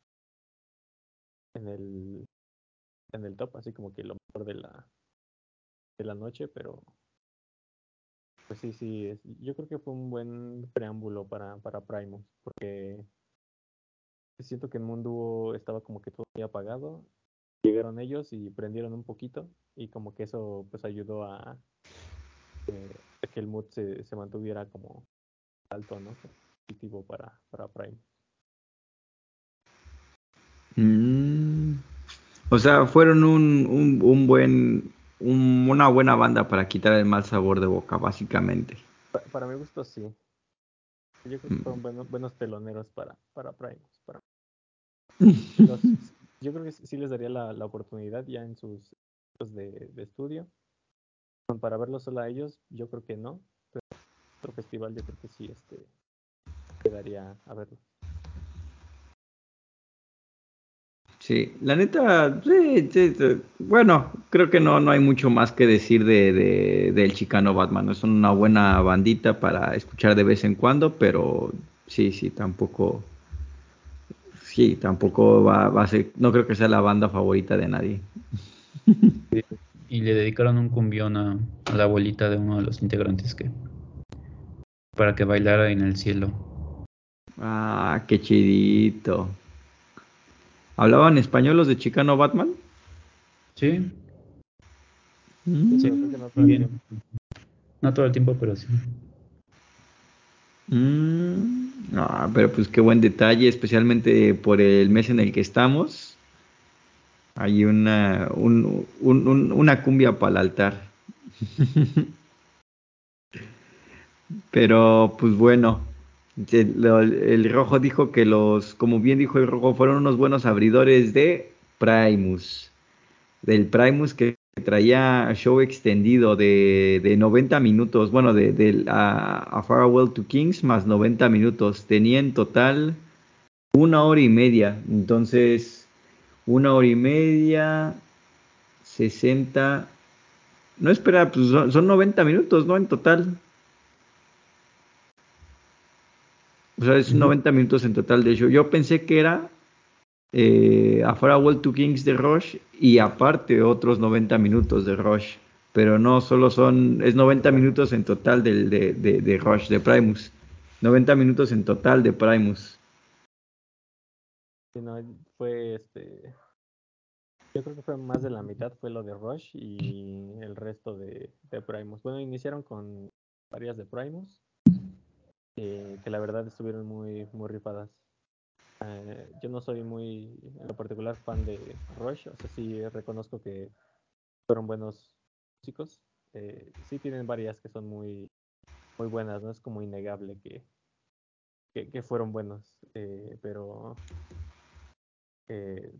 en el en el top, así como que lo mejor de la de la noche, pero pues sí, sí, yo creo que fue un buen preámbulo para, para Primus, porque siento que el mundo estaba como que todo apagado, llegaron ellos y prendieron un poquito, y como que eso pues ayudó a, eh, que el mood se, se mantuviera como alto, ¿no? Positivo para, para Primus. Mm. O sea, fueron un, un, un buen una buena banda para quitar el mal sabor de boca, básicamente. Para, mi gusto, sí. Yo creo que mm. fueron buenos, buenos teloneros para, para Primus. Yo creo que sí les daría la, la oportunidad ya en sus de, de estudio. Para verlos solo a ellos, yo creo que no. Pero otro festival yo creo que sí este, quedaría a verlo. Sí, la neta, sí, sí, bueno, creo que no, no hay mucho más que decir de, de, del Chicano Batman. Es una buena bandita para escuchar de vez en cuando, pero sí, sí, tampoco, sí, tampoco va, va a ser, no creo que sea la banda favorita de nadie. Y le dedicaron un cumbión a, a la abuelita de uno de los integrantes que para que bailara en el cielo. Ah, qué chidito. ¿Hablaban español los de Chicano Batman? Sí. Mm. sí bien. no todo el tiempo, pero sí. Mm. No, pero pues qué buen detalle, especialmente por el mes en el que estamos. Hay una, un, un, una cumbia para el altar. pero pues bueno, el, rojo dijo que los, como bien dijo el rojo, fueron unos buenos abridores de Primus. Del Primus que traía show extendido de, de 90 minutos. Bueno, de, de a, Farewell to Kings más 90 minutos. Tenía en total una hora y media. Entonces, una hora y media, 60. No espera, pues son, son 90 minutos, ¿no? En total. O sea, es 90 minutos en total de show. Yo pensé que era eh, afuera World to Kings de Rush y aparte otros 90 minutos de Rush. Pero no, solo son, es 90 minutos en total de, de, de Rush, de Primus. 90 minutos en total de Primus. No, fue este. Yo creo que fue más de la mitad fue lo de Rush y el resto de, de Primus. Bueno, iniciaron con varias de Primus que la verdad estuvieron muy, muy rifadas. Eh, yo no soy muy, en lo particular, fan de Rush, o sea, sí reconozco que fueron buenos músicos. Eh, sí tienen varias que son muy, muy buenas, no es como innegable que, que, fueron buenos, eh, pero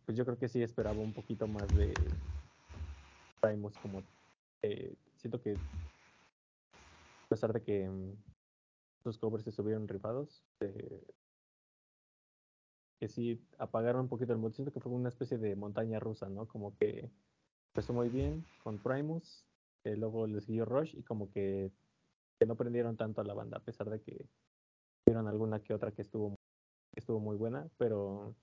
pues yo creo que sí esperaba un poquito más de Primus como siento que a pesar de que mm, los covers estuvieron rifados. Eh, que sí apagaron un poquito el mood. Siento que fue una especie de montaña rusa, ¿no? Como que empezó muy bien con Primus, luego les siguió Rush y como que, no prendieron tanto a la banda, a pesar de que tuvieron alguna que otra que estuvo, que estuvo muy buena, pero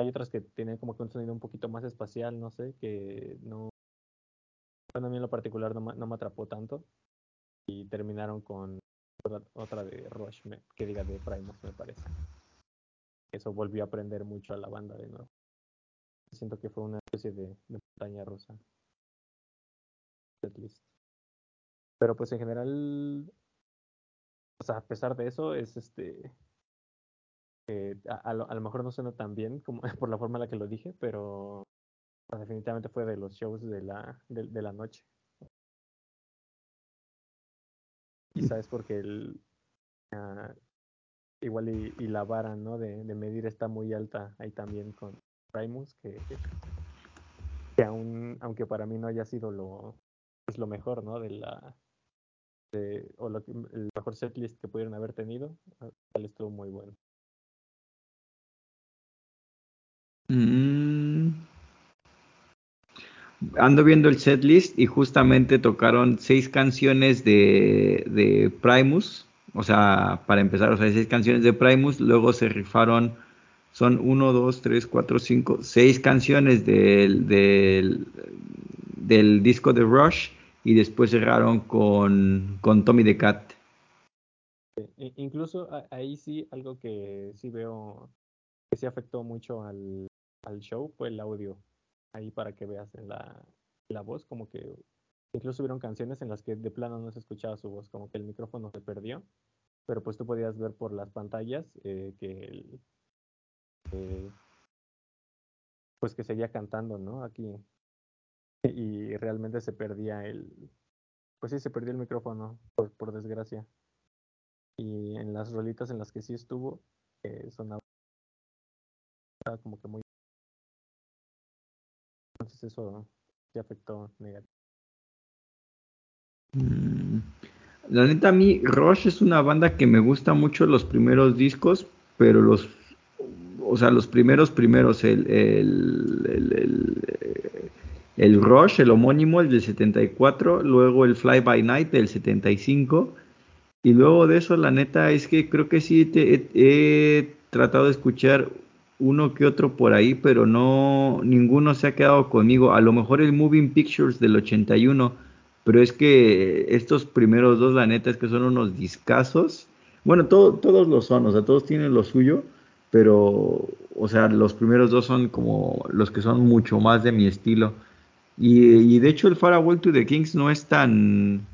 hay otras que tienen como que un sonido un poquito más espacial, no sé, que no... Bueno, a mí en lo particular no, no me atrapó tanto y terminaron con otra, de Rush, que diga de Primus, me parece. Eso volvió a aprender mucho a la banda de nuevo. Siento que fue una especie de, montaña rusa. Pero pues en general, o sea, a pesar de eso, es este. a, lo, mejor no suena tan bien como por la forma en la que lo dije, pero definitivamente fue de los shows de la, de la noche. Quizás porque el, ah, igual y, la vara ¿no? de, medir está muy alta ahí también con Primus, que, que aún, aunque para mí no haya sido lo, pues lo mejor, ¿no? De la, de, o lo, el mejor setlist que pudieron haber tenido, tal estuvo muy bueno. Mm. Ando viendo el setlist y justamente tocaron seis canciones de, de Primus. O sea, para empezar, o sea, seis canciones de Primus. Luego se rifaron, son uno, dos, tres, cuatro, cinco, seis canciones del, del, del disco de Rush. Y después cerraron con, con Tommy the Cat. Incluso ahí sí, algo que sí veo que sí afectó mucho al, al show fue el audio. Ahí para que veas la, la voz, como que incluso hubieron canciones en las que de plano no se escuchaba su voz, como que el micrófono se perdió, pero pues tú podías ver por las pantallas eh, que el, eh, pues que seguía cantando, ¿no? Aquí y realmente se perdía el, pues sí se perdió el micrófono por, por desgracia y en las rolitas en las que sí estuvo eh, sonaba como que muy entonces eso sí afectó negativo. Mm, La neta, a mí Rush es una banda que me gusta mucho los primeros discos, pero los, o sea, los primeros primeros, el, el, el, el, el Rush, el homónimo, el del 74, luego el Fly By Night del 75, y luego de eso, la neta, es que creo que sí te, he tratado de escuchar uno que otro por ahí, pero no, ninguno se ha quedado conmigo. A lo mejor el Moving Pictures del 81, pero es que estos primeros dos, la neta, es que son unos discazos. Bueno, todo, todos lo son, o sea, todos tienen lo suyo, pero, o sea, los primeros dos son como los que son mucho más de mi estilo. Y, y de hecho el Farewell to the Kings no es tan,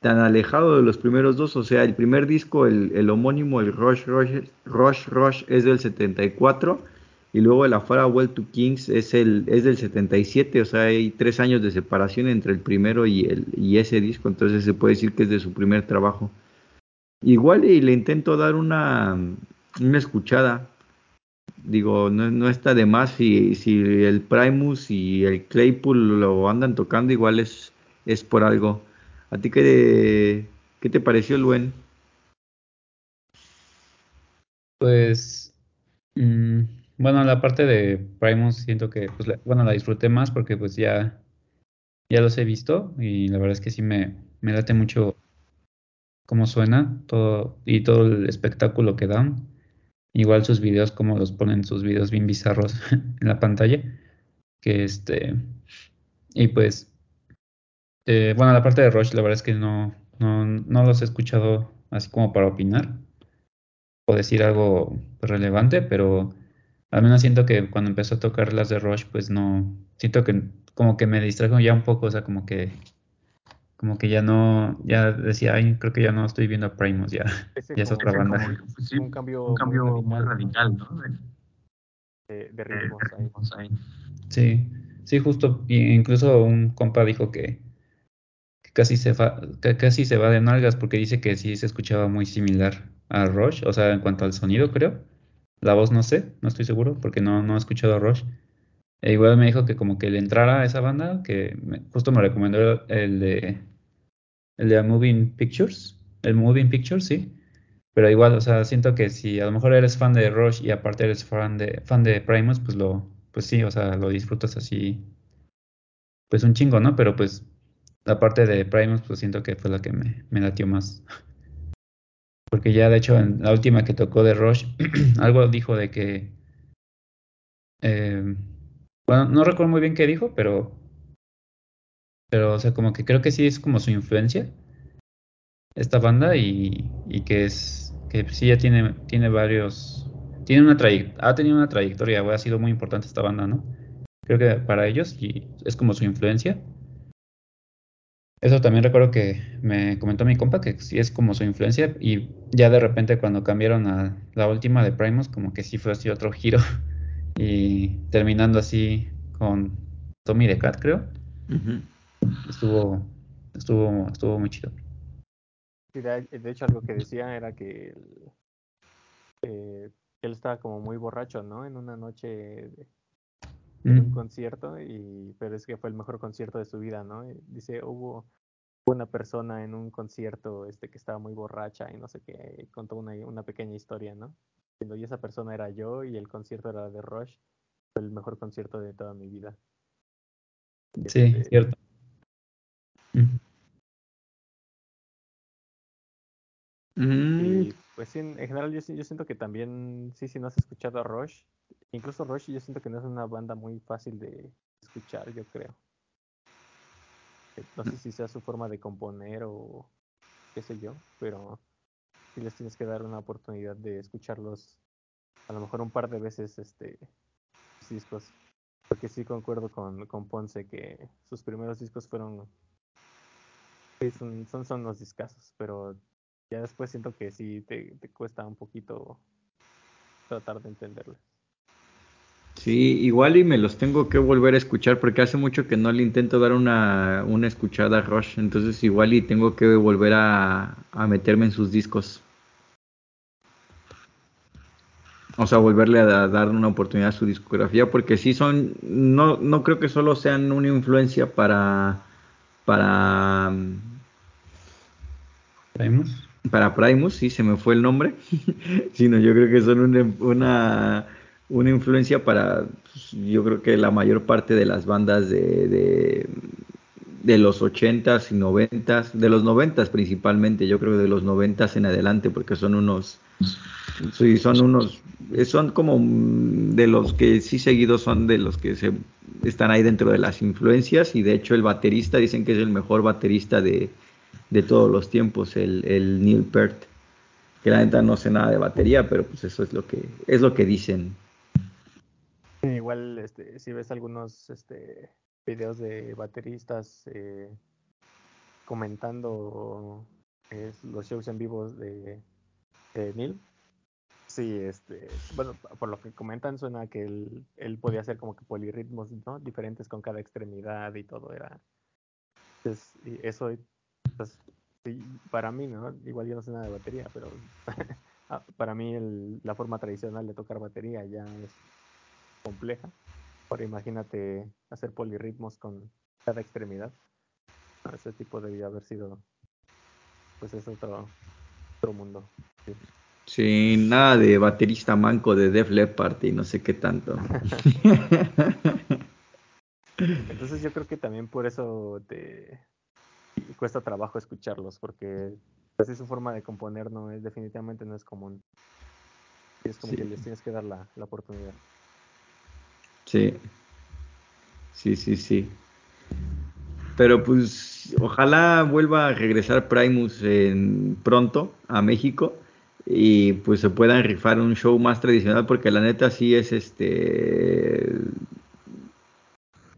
tan alejado de los primeros dos, o sea, el primer disco, el, el homónimo, el Rush Rush, Rush Rush es del 74 y luego el Farewell to Kings es, el, es del 77, o sea, hay tres años de separación entre el primero y, el, y ese disco, entonces se puede decir que es de su primer trabajo. Igual y le intento dar una, una escuchada, digo, no, no, está de más si, si el Primus y el Claypool lo andan tocando, igual es, es por algo. ¿A ti qué, qué te pareció, Luen? Pues, mmm, bueno, la parte de Primus siento que, pues, la, bueno, la disfruté más porque pues ya, ya los he visto y la verdad es que sí me, me late mucho cómo suena todo y todo el espectáculo que dan. Igual sus videos, como los ponen sus videos bien bizarros en la pantalla. Que este, y pues eh, bueno, la parte de Rush, la verdad es que no, no, no, los he escuchado así como para opinar o decir algo relevante, pero al menos siento que cuando empezó a tocar las de Rush, pues no, siento que como que me distrajo ya un poco, o sea, como que como que ya no, ya decía, ay, creo que ya no estoy viendo a Primus, ya, Ese ya es otra banda. Como, pues sí, un cambio, un cambio muy radical, muy radical ¿no? De, de ritmos, de ritmos ahí. ahí. Sí, sí, justo, incluso un compa dijo que, que casi se fa, que casi se va de nalgas porque dice que sí se escuchaba muy similar a Rush, o sea, en cuanto al sonido, creo. La voz no sé, no estoy seguro porque no, no he escuchado a Rush. E igual me dijo que como que le entrara a esa banda, que me, justo me recomendó el de el de Moving Pictures, el Moving Pictures, sí. Pero igual, o sea, siento que si a lo mejor eres fan de Rush y aparte eres fan de fan de Primus, pues lo pues sí, o sea, lo disfrutas así pues un chingo, ¿no? Pero pues la parte de Primus pues siento que fue la que me, me latió más. Porque ya de hecho en la última que tocó de Rush, algo dijo de que eh, bueno, no recuerdo muy bien qué dijo, pero pero o sea, como que creo que sí es como su influencia esta banda y, y que es que sí ya tiene tiene varios tiene una ha tenido una trayectoria, ha sido muy importante esta banda, ¿no? Creo que para ellos y es como su influencia. Eso también recuerdo que me comentó mi compa que sí es como su influencia y ya de repente cuando cambiaron a la última de Primus como que sí fue así otro giro y terminando así con Tommy the Cat creo. Uh -huh. Estuvo estuvo estuvo muy chido. Sí, de, de, hecho algo que decía era que él, eh, él estaba como muy borracho, ¿no? En una noche de, en un concierto, y, pero es que fue el mejor concierto de su vida, ¿no? Y dice, hubo una persona en un concierto este, que estaba muy borracha y no sé qué, y contó una, una pequeña historia, ¿no? Y esa persona era yo y el concierto era de Rush, fue el mejor concierto de toda mi vida. Sí, Este, es cierto. Mm. Mm, Y pues sí, en en general yo, sí- yo siento que también, sí, si no has escuchado a Rush, incluso Rush yo siento que no es una banda muy fácil de escuchar, yo creo. Eh, No sé si sea su forma de componer o qué sé yo, pero sí les tienes que dar una oportunidad de escucharlos a lo mejor un par de veces este sus discos. Porque sí concuerdo con, con Ponce que sus primeros discos fueron sí, son, son, son los discazos, pero ya después siento que sí te, te cuesta un poquito tratar de entenderlos. Sí, igual y me los tengo que volver a escuchar porque hace mucho que no le intento dar una, una escuchada a Rush, entonces igual y tengo que volver a, a meterme en sus discos. O sea, volverle a da- dar una oportunidad a su discografía porque sí son, no, no creo que solo sean una influencia para, para, ¿Traemos? Para Primus, sí, se me fue el nombre, sino yo creo que son una, una, una influencia para, pues, yo creo que la mayor parte de las bandas de, de, de los 80s y 90s, de los 90s principalmente, yo creo de los 90s en adelante, porque son unos, sí, son unos, son como mm, de los que sí seguidos son de los que se están ahí dentro de las influencias y de hecho el baterista dicen que es el mejor baterista de, de todos los tiempos, el, el Neil Peart. Que la neta no sé nada de batería, pero pues eso es lo que es lo que dicen. Igual este, si ves algunos este, videos de bateristas eh, comentando los shows en vivo de, de Neil, sí, este, bueno, por lo que comentan suena que él, él podía hacer como que polirritmos ¿no? diferentes con cada extremidad y todo era. Entonces, y eso, sí, para mí, ¿no? Igual yo no sé nada de batería, pero ah, para mí el- la forma tradicional de tocar batería ya es compleja. Ahora imagínate hacer polirritmos con cada extremidad. Ah, Ese tipo debía haber sido, pues es otro, otro mundo. sí. Nada de baterista manco de Def Leppard y no sé qué tanto. Entonces yo creo que también por eso te y cuesta trabajo escucharlos, porque así su forma de componer no es, definitivamente no es común. Y es como Sí. que les tienes que dar la, la oportunidad. Sí. Sí, sí, sí. Pero pues ojalá vuelva a regresar Primus en, pronto a México y pues se puedan rifar un show más tradicional porque la neta sí es este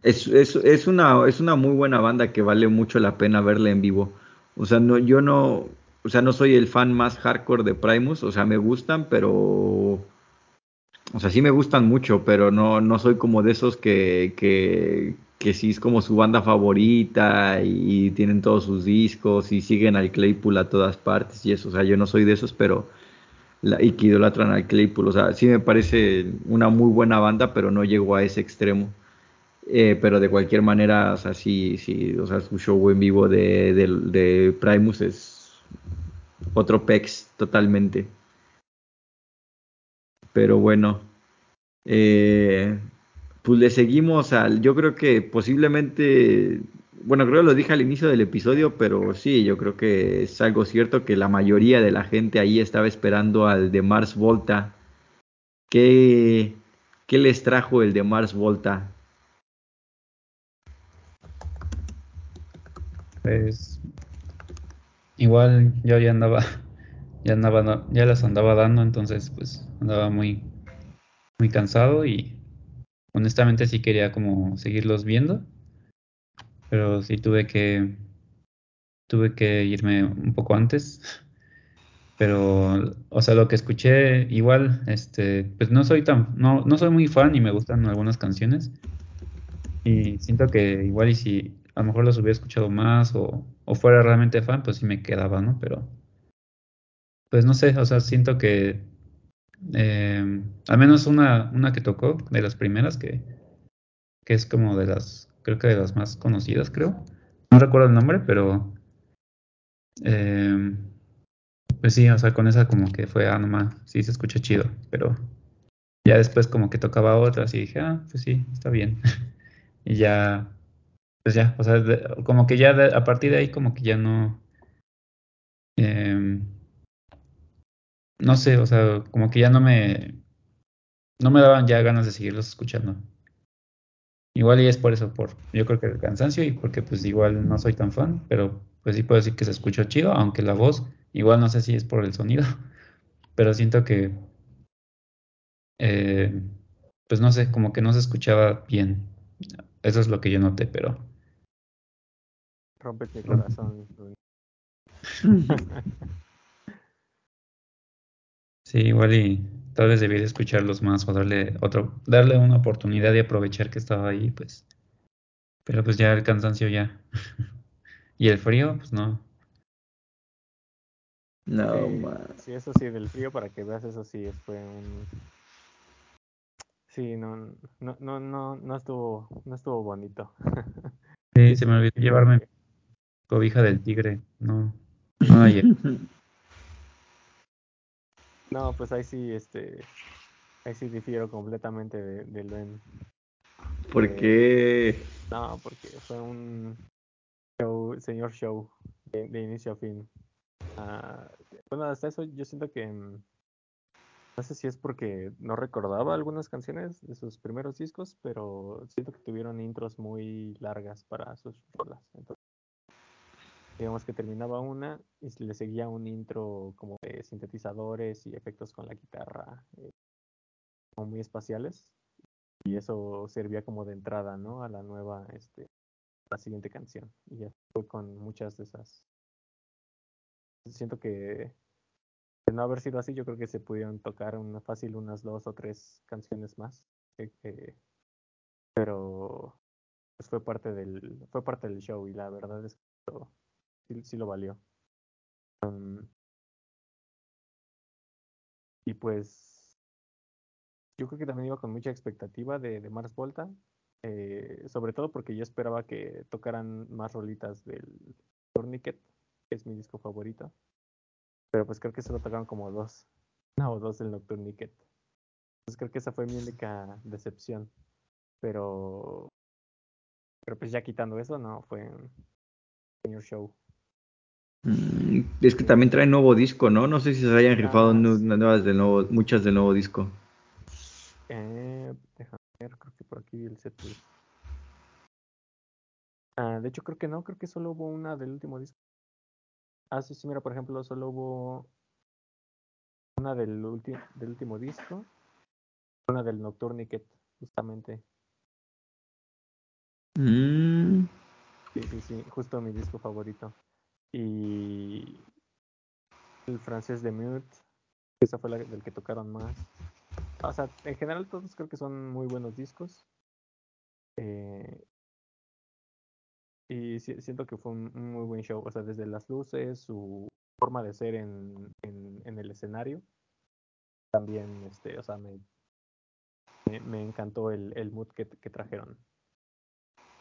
es, es, es una es una muy buena banda que vale mucho la pena verla en vivo. O sea, no yo no o sea, no soy el fan más hardcore de Primus, o sea, me gustan, pero o sea, sí me gustan mucho, pero no, no soy como de esos que, que, que sí es como su banda favorita y tienen todos sus discos y siguen al Claypool a todas partes y eso. O sea, yo no soy de esos, pero y que idolatran al Claypool. O sea, sí me parece una muy buena banda, pero no llegó a ese extremo. Eh, pero de cualquier manera, o sea, sí, sí, o sea, su show en vivo de, de, Primus es otro pex totalmente. Pero bueno, eh, pues le seguimos al, yo creo que posiblemente, bueno, creo que lo dije al inicio del episodio, pero sí, yo creo que es algo cierto que la mayoría de la gente ahí estaba esperando al de Mars Volta. ¿Qué, qué les trajo el de Mars Volta? Pues igual yo ya andaba, ya andaba, da- ya las andaba dando, entonces pues andaba muy, muy cansado y honestamente sí quería como seguirlos viendo, pero sí tuve que, tuve que irme un poco antes. Pero, o sea, lo que escuché, igual, este, pues no soy tan, no, no soy muy fan y me gustan algunas canciones. Y siento que igual y si a lo mejor los hubiera escuchado más o, o fuera realmente fan, pues sí me quedaba, ¿no? Pero, pues no sé, o sea, siento que eh, al menos una, una que tocó, de las primeras, que, que es como de las, creo que de las más conocidas, creo. No recuerdo el nombre, pero eh, pues sí, o sea, con esa como que fue, ah, nomás, sí se escucha chido, pero ya después como que tocaba otras y dije, ah, pues sí, está bien. y ya, pues ya, o sea, como que ya a partir de ahí como que ya no, em, no sé, o sea, como que ya no me, no me daban ya ganas de seguirlos escuchando. Igual y es por eso, por yo creo que el cansancio y porque pues igual no soy tan fan, pero pues sí puedo decir que se escuchó chido, aunque la voz, igual no sé si es por el sonido, pero siento que, eh, pues no sé, como que no se escuchaba bien. Eso es lo que yo noté, pero... Rompe mi corazón. sí, igual y tal vez debí de escucharlos más o darle otro, darle una oportunidad de aprovechar que estaba ahí, pues. Pero pues ya el cansancio ya. y el frío, pues no. No, sí, man. sí, eso sí, del frío para que veas, eso sí, fue un... Sí, no, no, no, no, no estuvo, no estuvo bonito. sí, se me olvidó llevarme cobija del tigre, no, no ayer. No, pues ahí sí, este, ahí sí difiero completamente de, de Luen. ¿Por Eh, qué? No, porque fue un show, señor show, de, de inicio a fin. Ah, bueno, hasta eso yo siento que mm, no sé si es porque no recordaba algunas canciones de sus primeros discos, pero siento que tuvieron intros muy largas para sus rolas. Entonces, digamos que terminaba una y le seguía un intro como de sintetizadores y efectos con la guitarra, eh, como muy espaciales. Y eso servía como de entrada, ¿no? A la nueva, este, la siguiente canción. Y ya fue con muchas de esas. Siento que de no haber sido así, yo creo que se pudieron tocar una fácil unas dos o tres canciones más. eh, eh, pero pues fue parte del fue parte del show y la verdad es que sí, sí lo valió. Y pues yo creo que también iba con mucha expectativa de, de Mars Volta, eh, sobre todo porque yo esperaba que tocaran más rolitas del Tourniquet, que es mi disco favorito. Pero pues creo que solo tocaron como dos, una o dos del Nocturniquet. Entonces creo que esa fue mi única decepción. Pero, pero pues ya quitando eso, no, fue un show. Es que también trae nuevo disco, ¿no? No sé si se hayan rifado Ah, nuevas de nuevo, muchas del nuevo disco. Eh, déjame ver, creo que por aquí vi el setlist. Ah, de hecho creo que no, creo que solo hubo una del último disco. Ah, sí, sí, mira, por ejemplo, solo hubo una del, del último disco, una del Nocturniquet, justamente. Mm, Sí, sí, sí, justo mi disco favorito. Y el francés de Mute, esa fue la del que tocaron más. O sea, en general todos creo que son muy buenos discos. Eh, y si- siento que fue un, muy buen show. O sea, desde las luces, su forma de ser en, en, el escenario. También, este, o sea, me, me, encantó el, el mood que, que trajeron.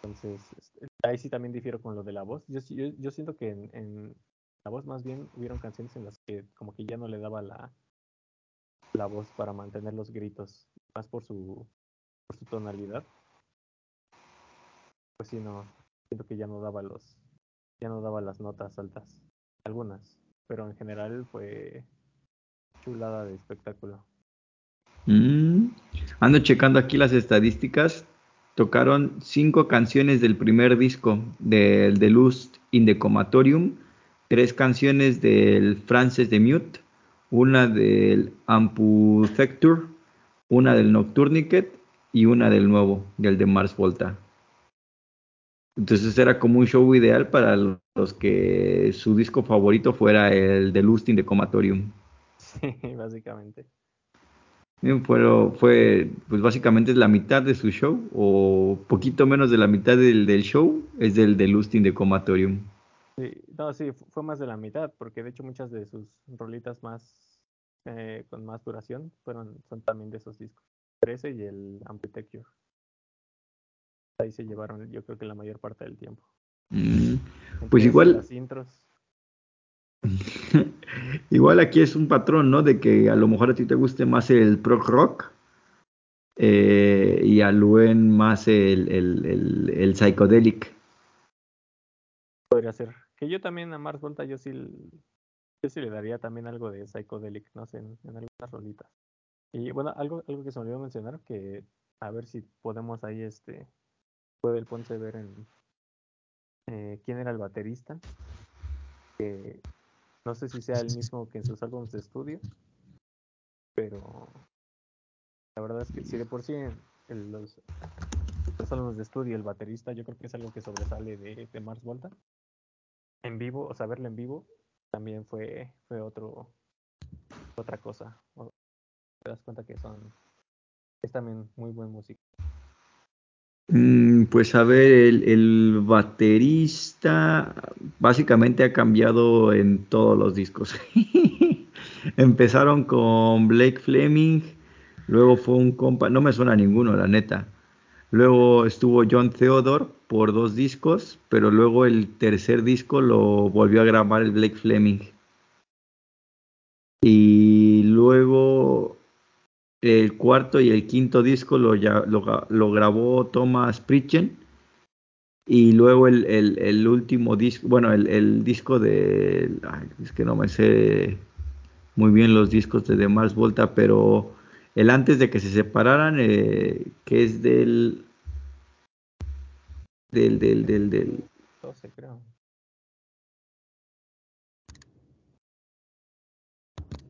Entonces, este, ahí sí también difiero con lo de la voz. Yo, yo, yo siento que en la voz más bien hubieron canciones en las que como que ya no le daba la, la voz para mantener los gritos, más por su, por su tonalidad. Pues sí, no, siento que ya no daba los, ya no daba las notas altas, algunas, pero en general fue chulada de espectáculo. mm. Ando checando aquí las estadísticas. Tocaron cinco canciones del primer disco del The Lust in the Comatorium, tres canciones del Frances de Mute, una del Amputecture, una del Nocturniquet y una del nuevo, del de Mars Volta. Entonces era como un show ideal para los que su disco favorito fuera el de Lust in the Comatorium. Sí, básicamente. Fue, fue, pues básicamente es la mitad de su show, o poquito menos de la mitad del, del show, es del de Lust in the Comatorium. Sí, no, sí, fu- fue más de la mitad, porque de hecho muchas de sus rolitas más eh, con más duración fueron son también de esos discos. 13 y el Amputecture. ahí se llevaron yo creo que la mayor parte del tiempo. Mm, Pues igual- Las intros. Igual aquí es un patrón, ¿no? De que a lo mejor a ti te guste más el prog rock eh, y a Luen más el, el, el, el psychedelic. Podría. Que yo también a Mars Volta yo sí, yo sí le daría también algo de Psychedelic, no sé, en, algunas rolitas. Y bueno, algo, algo que se me olvidó mencionar, que a ver si podemos ahí, este, puede el Ponce ver en eh, quién era el baterista. Que no sé si sea el mismo que en sus álbumes de estudio, pero la verdad es que si de por sí en los, los álbumes de estudio el baterista yo creo que es algo que sobresale de, de Mars Volta en vivo, o sea, en vivo, también fue, fue otro, otra cosa. Te das cuenta que son, es también muy buen músico. Mm, Pues a ver, el, el baterista básicamente ha cambiado en todos los discos. Empezaron con Blake Fleming, luego fue un compa, no me suena a ninguno, la neta. Luego estuvo John Theodore por dos discos, pero luego el tercer disco lo volvió a grabar el Blake Fleming. Y luego el cuarto y el quinto disco lo, ya- lo, grabó Thomas Pritchen. Y luego el, el- el último disco, bueno, el, el disco de. es que no me sé muy bien los discos de, de Mars Volta, pero el antes de que se separaran, eh, que es del. Del, del, del, del. 12 creo.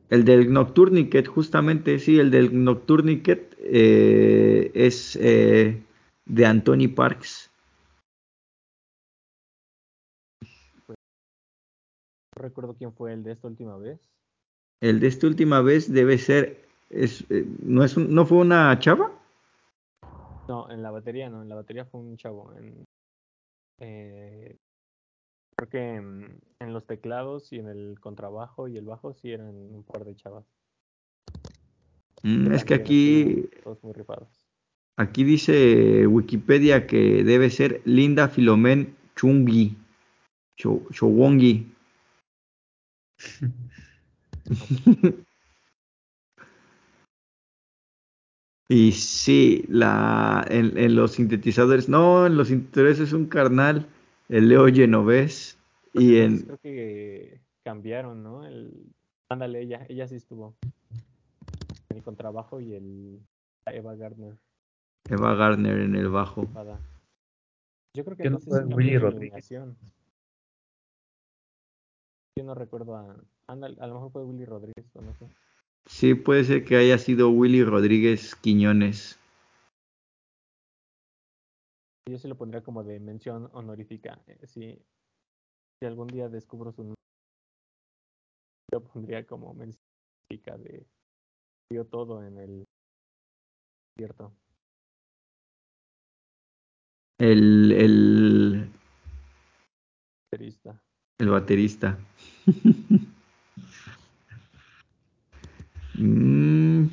El del Nocturniquet, justamente, sí, el del Nocturniquet eh, es eh, de Anthony Parks. No recuerdo quién fue el de esta última vez. El de esta última vez debe ser. Es, eh, ¿no, es un- ¿No fue una chava? No, en la batería no, en la batería fue un chavo. En, eh, creo que en, en los teclados y en el contrabajo y el bajo sí eran un par de chavas. Mm, es que aquí, Todos muy rifados. aquí dice Wikipedia que debe ser Linda Filomen Chungi. Cho- Chowongi. Y sí, la, en, en los sintetizadores, no, en los sintetizadores es un carnal, el Leo Genovés. Pues Y en, creo que cambiaron, ¿no? El, ándale, ella, ella sí estuvo. En el contrabajo y el Eva Gardner. Eva Gardner en el bajo. Yo creo que ¿Qué no no sé si Willy Rodríguez? Yo no recuerdo a. ándale, a lo mejor fue Willy Rodríguez o no sé. Sí, puede ser que haya sido Willy Rodríguez Quiñones. Yo sí lo pondría como de mención honorífica. eh, Si, si algún día descubro su nombre, yo pondría como mención honorífica de dio todo en el cierto. El, el, Baterista. el baterista. Mm,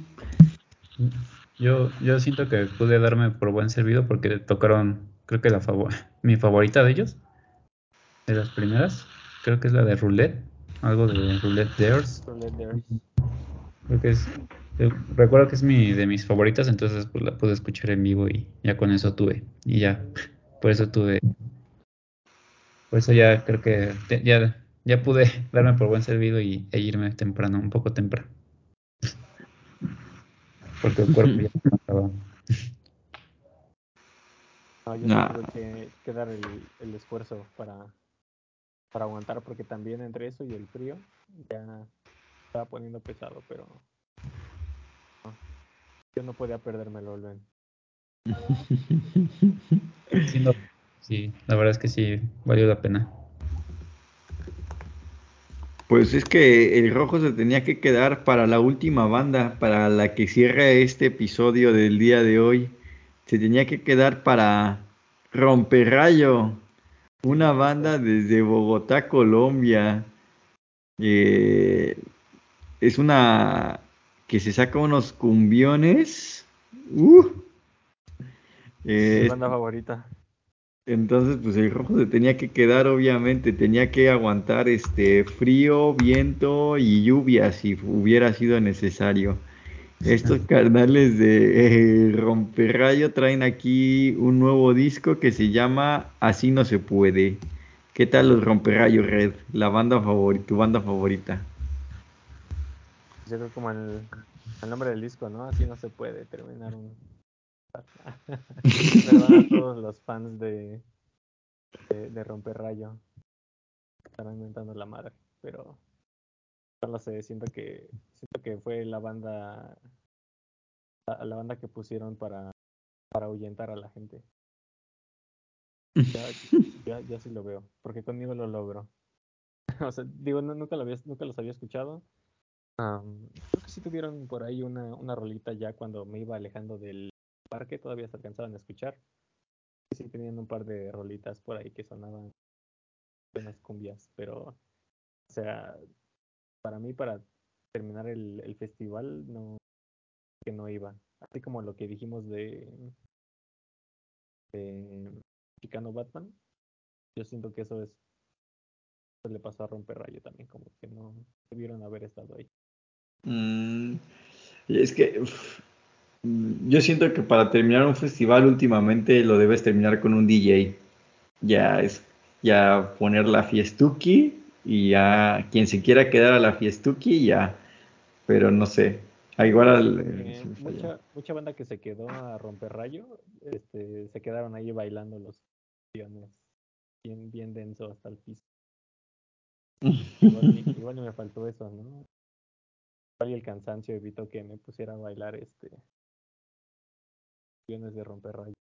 Yo, yo siento que pude darme por buen servido porque tocaron, creo que la favor mi favorita de ellos, de las primeras, creo que es la de Roulette, algo de Roulette Dares. Creo que es, eh, recuerdo que es mi, de mis favoritas, entonces pues la pude escuchar en vivo y ya con eso tuve, y ya, por eso tuve, por eso ya creo que te- ya, ya pude darme por buen servido y, e irme temprano, un poco temprano. Porque el cuerpo ya no estaba. No, yo Nah. tuve que, que dar el, el esfuerzo para, para aguantar, porque también entre eso y el frío ya estaba poniendo pesado, pero no, yo no podía perdérmelo, Olven. Sí, no, sí, la verdad es que sí, valió la pena. Pues es que el rojo se tenía que quedar para la última banda, para la que cierra este episodio del día de hoy. Se tenía que quedar para Romperrayo, una banda desde Bogotá, Colombia. Eh, es una que se saca unos cumbiones. ¡uh! Eh, Mi banda favorita. Entonces, pues el rojo se tenía que quedar, obviamente, tenía que aguantar este frío, viento y lluvia si hubiera sido necesario. Estos carnales de eh, Romperrayo traen aquí un nuevo disco que se llama Así no se puede. ¿Qué tal los Romperrayo Red? La banda favorita, tu banda favorita. Yo creo como el, el nombre del disco, ¿no? Así no se puede terminar un... Todos los fans de, de, de Romper Rayo. Estarán inventando la madre, pero no sé, siento que siento que fue la banda la, banda que pusieron para para ahuyentar a la gente. Ya, ya, ya sí lo veo, porque conmigo lo logro. o sea, digo, no- nunca lo había, nunca los había escuchado. Am, creo que sí tuvieron por ahí una, una rolita ya cuando me iba alejando del parque, todavía se alcanzaban a escuchar. Y sí tenían un par de rolitas por ahí que sonaban buenas cumbias, pero, o sea, para mí, para terminar el, el festival, no, que no iba. Así como lo que dijimos de, de Chicano Batman, yo siento que eso es, le pasó a Romper Rayo también, como que no debieron haber estado ahí. Mm, es que yo siento que para terminar un festival últimamente lo debes terminar con un DJ. Ya es, ya poner la fiestuki y ya quien se quiera quedar a la fiestuki ya, pero no sé. Igual al, eh, mucha, mucha banda que se quedó a romper rayo, este, se quedaron ahí bailando los canciones bien, bien denso hasta el piso. Igual, igual me faltó eso, ¿no? Igual y el cansancio evitó que me pusiera a bailar este de romper rayo.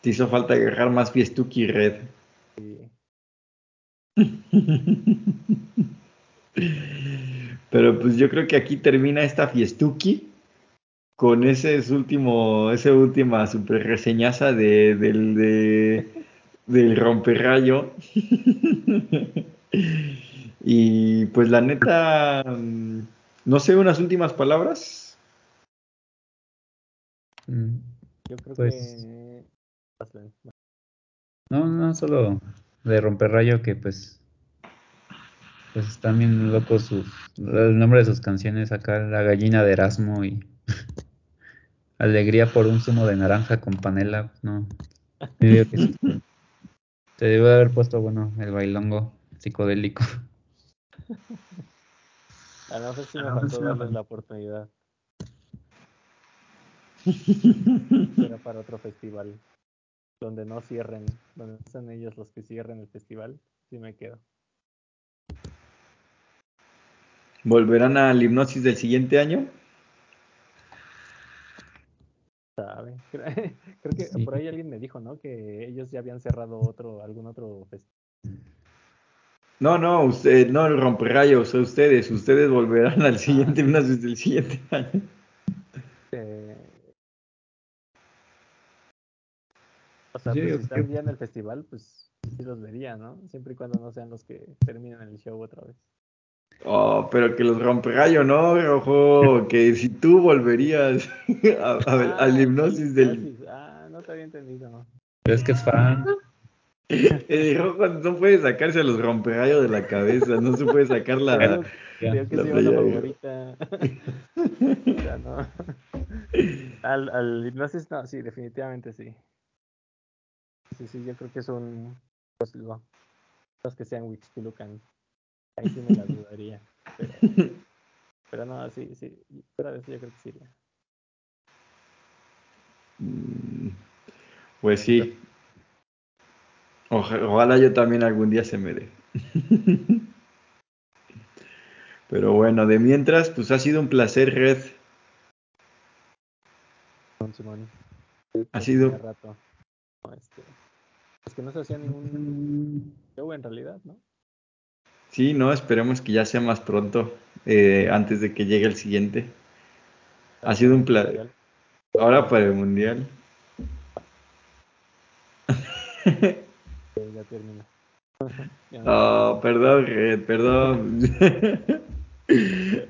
Te hizo falta agarrar más fiestuki red. Pero pues yo creo que aquí termina esta fiestuki con ese es último, esa última super reseñaza de, del, de, del romperrayo. y pues la neta, mm, no sé, unas últimas palabras. Mm, yo creo Pues- que... No, no, solo de romper rayo que pues pues están bien locos sus el nombre de sus canciones acá La gallina de Erasmo y Alegría por un zumo de naranja con panela, no. Yo digo que sí. Te debe haber puesto bueno el bailongo psicodélico. A lo mejor sí me faltó darles la oportunidad. Será para otro festival. Donde no cierren, donde sean ellos los que cierren el festival, sí me quedo. ¿Volverán al hipnosis del siguiente año? ¿Sabe? Creo, creo que Sí. por ahí alguien me dijo, ¿no? Que ellos ya habían cerrado otro, algún otro festival. No, no, usted, no el romperrayo, o sea, ustedes, ustedes volverán al siguiente sí. hipnosis del siguiente año. O sea, pues si están que- ya en el festival, pues sí los vería, ¿no? Siempre y cuando no sean los que terminen el show otra vez. Oh, pero que los romperrayo, ¿no, Rojo? Que si tú volverías a- a ver, al Ah, hipnosis el del... hipnosis. Ah, no te había entendido. Pero es que es fan. El Rojo no puede sacarse a los romperrayo de la cabeza, no se puede sacar la... te digo que la playera. favorita. O sea, no. Al, al hipnosis, no, sí, definitivamente sí. Sí, sí, yo creo que es un. Pues, lo- los que sean Wixpilucan. Ahí sí me la dudaría. Pero, pero no, sí, sí. Fuera de eso, yo creo que sí iría. Mm, Pues sí. Oja- Ojalá yo también algún día se me dé. Pero bueno, de mientras, pues ha sido un placer, Red. Ha sido- este, es que no se hacía ningún show en realidad, ¿no? Sí, no, esperemos que ya sea más pronto, eh, antes de que llegue el siguiente. Ha sido un placer. Ahora para el mundial. Ya termina. Oh, perdón, Red, perdón.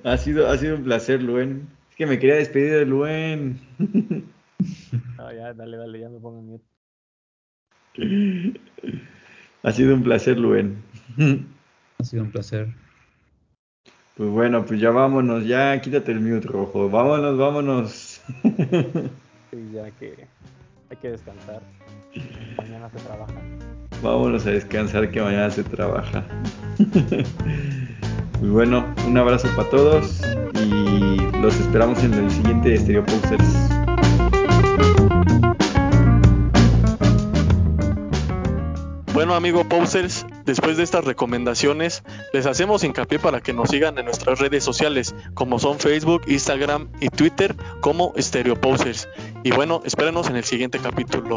ha sido, ha sido un placer, Luen. Es que me quería despedir de Luen. No, ya, dale, dale, ya me pongo en mute. Ha sido un placer, Luen. Ha sido un placer. Pues bueno, pues ya vámonos, ya quítate el mute rojo. Vámonos, vámonos. Sí, ya que hay que descansar. Mañana se trabaja. Vámonos a descansar que mañana se trabaja. Pues bueno, un abrazo para todos y los esperamos en el siguiente Stereo Posters. Bueno, amigo Posers, después de estas recomendaciones, les hacemos hincapié para que nos sigan en nuestras redes sociales, como son Facebook, Instagram y Twitter, como Stereo. Y bueno, espérenos en el siguiente capítulo.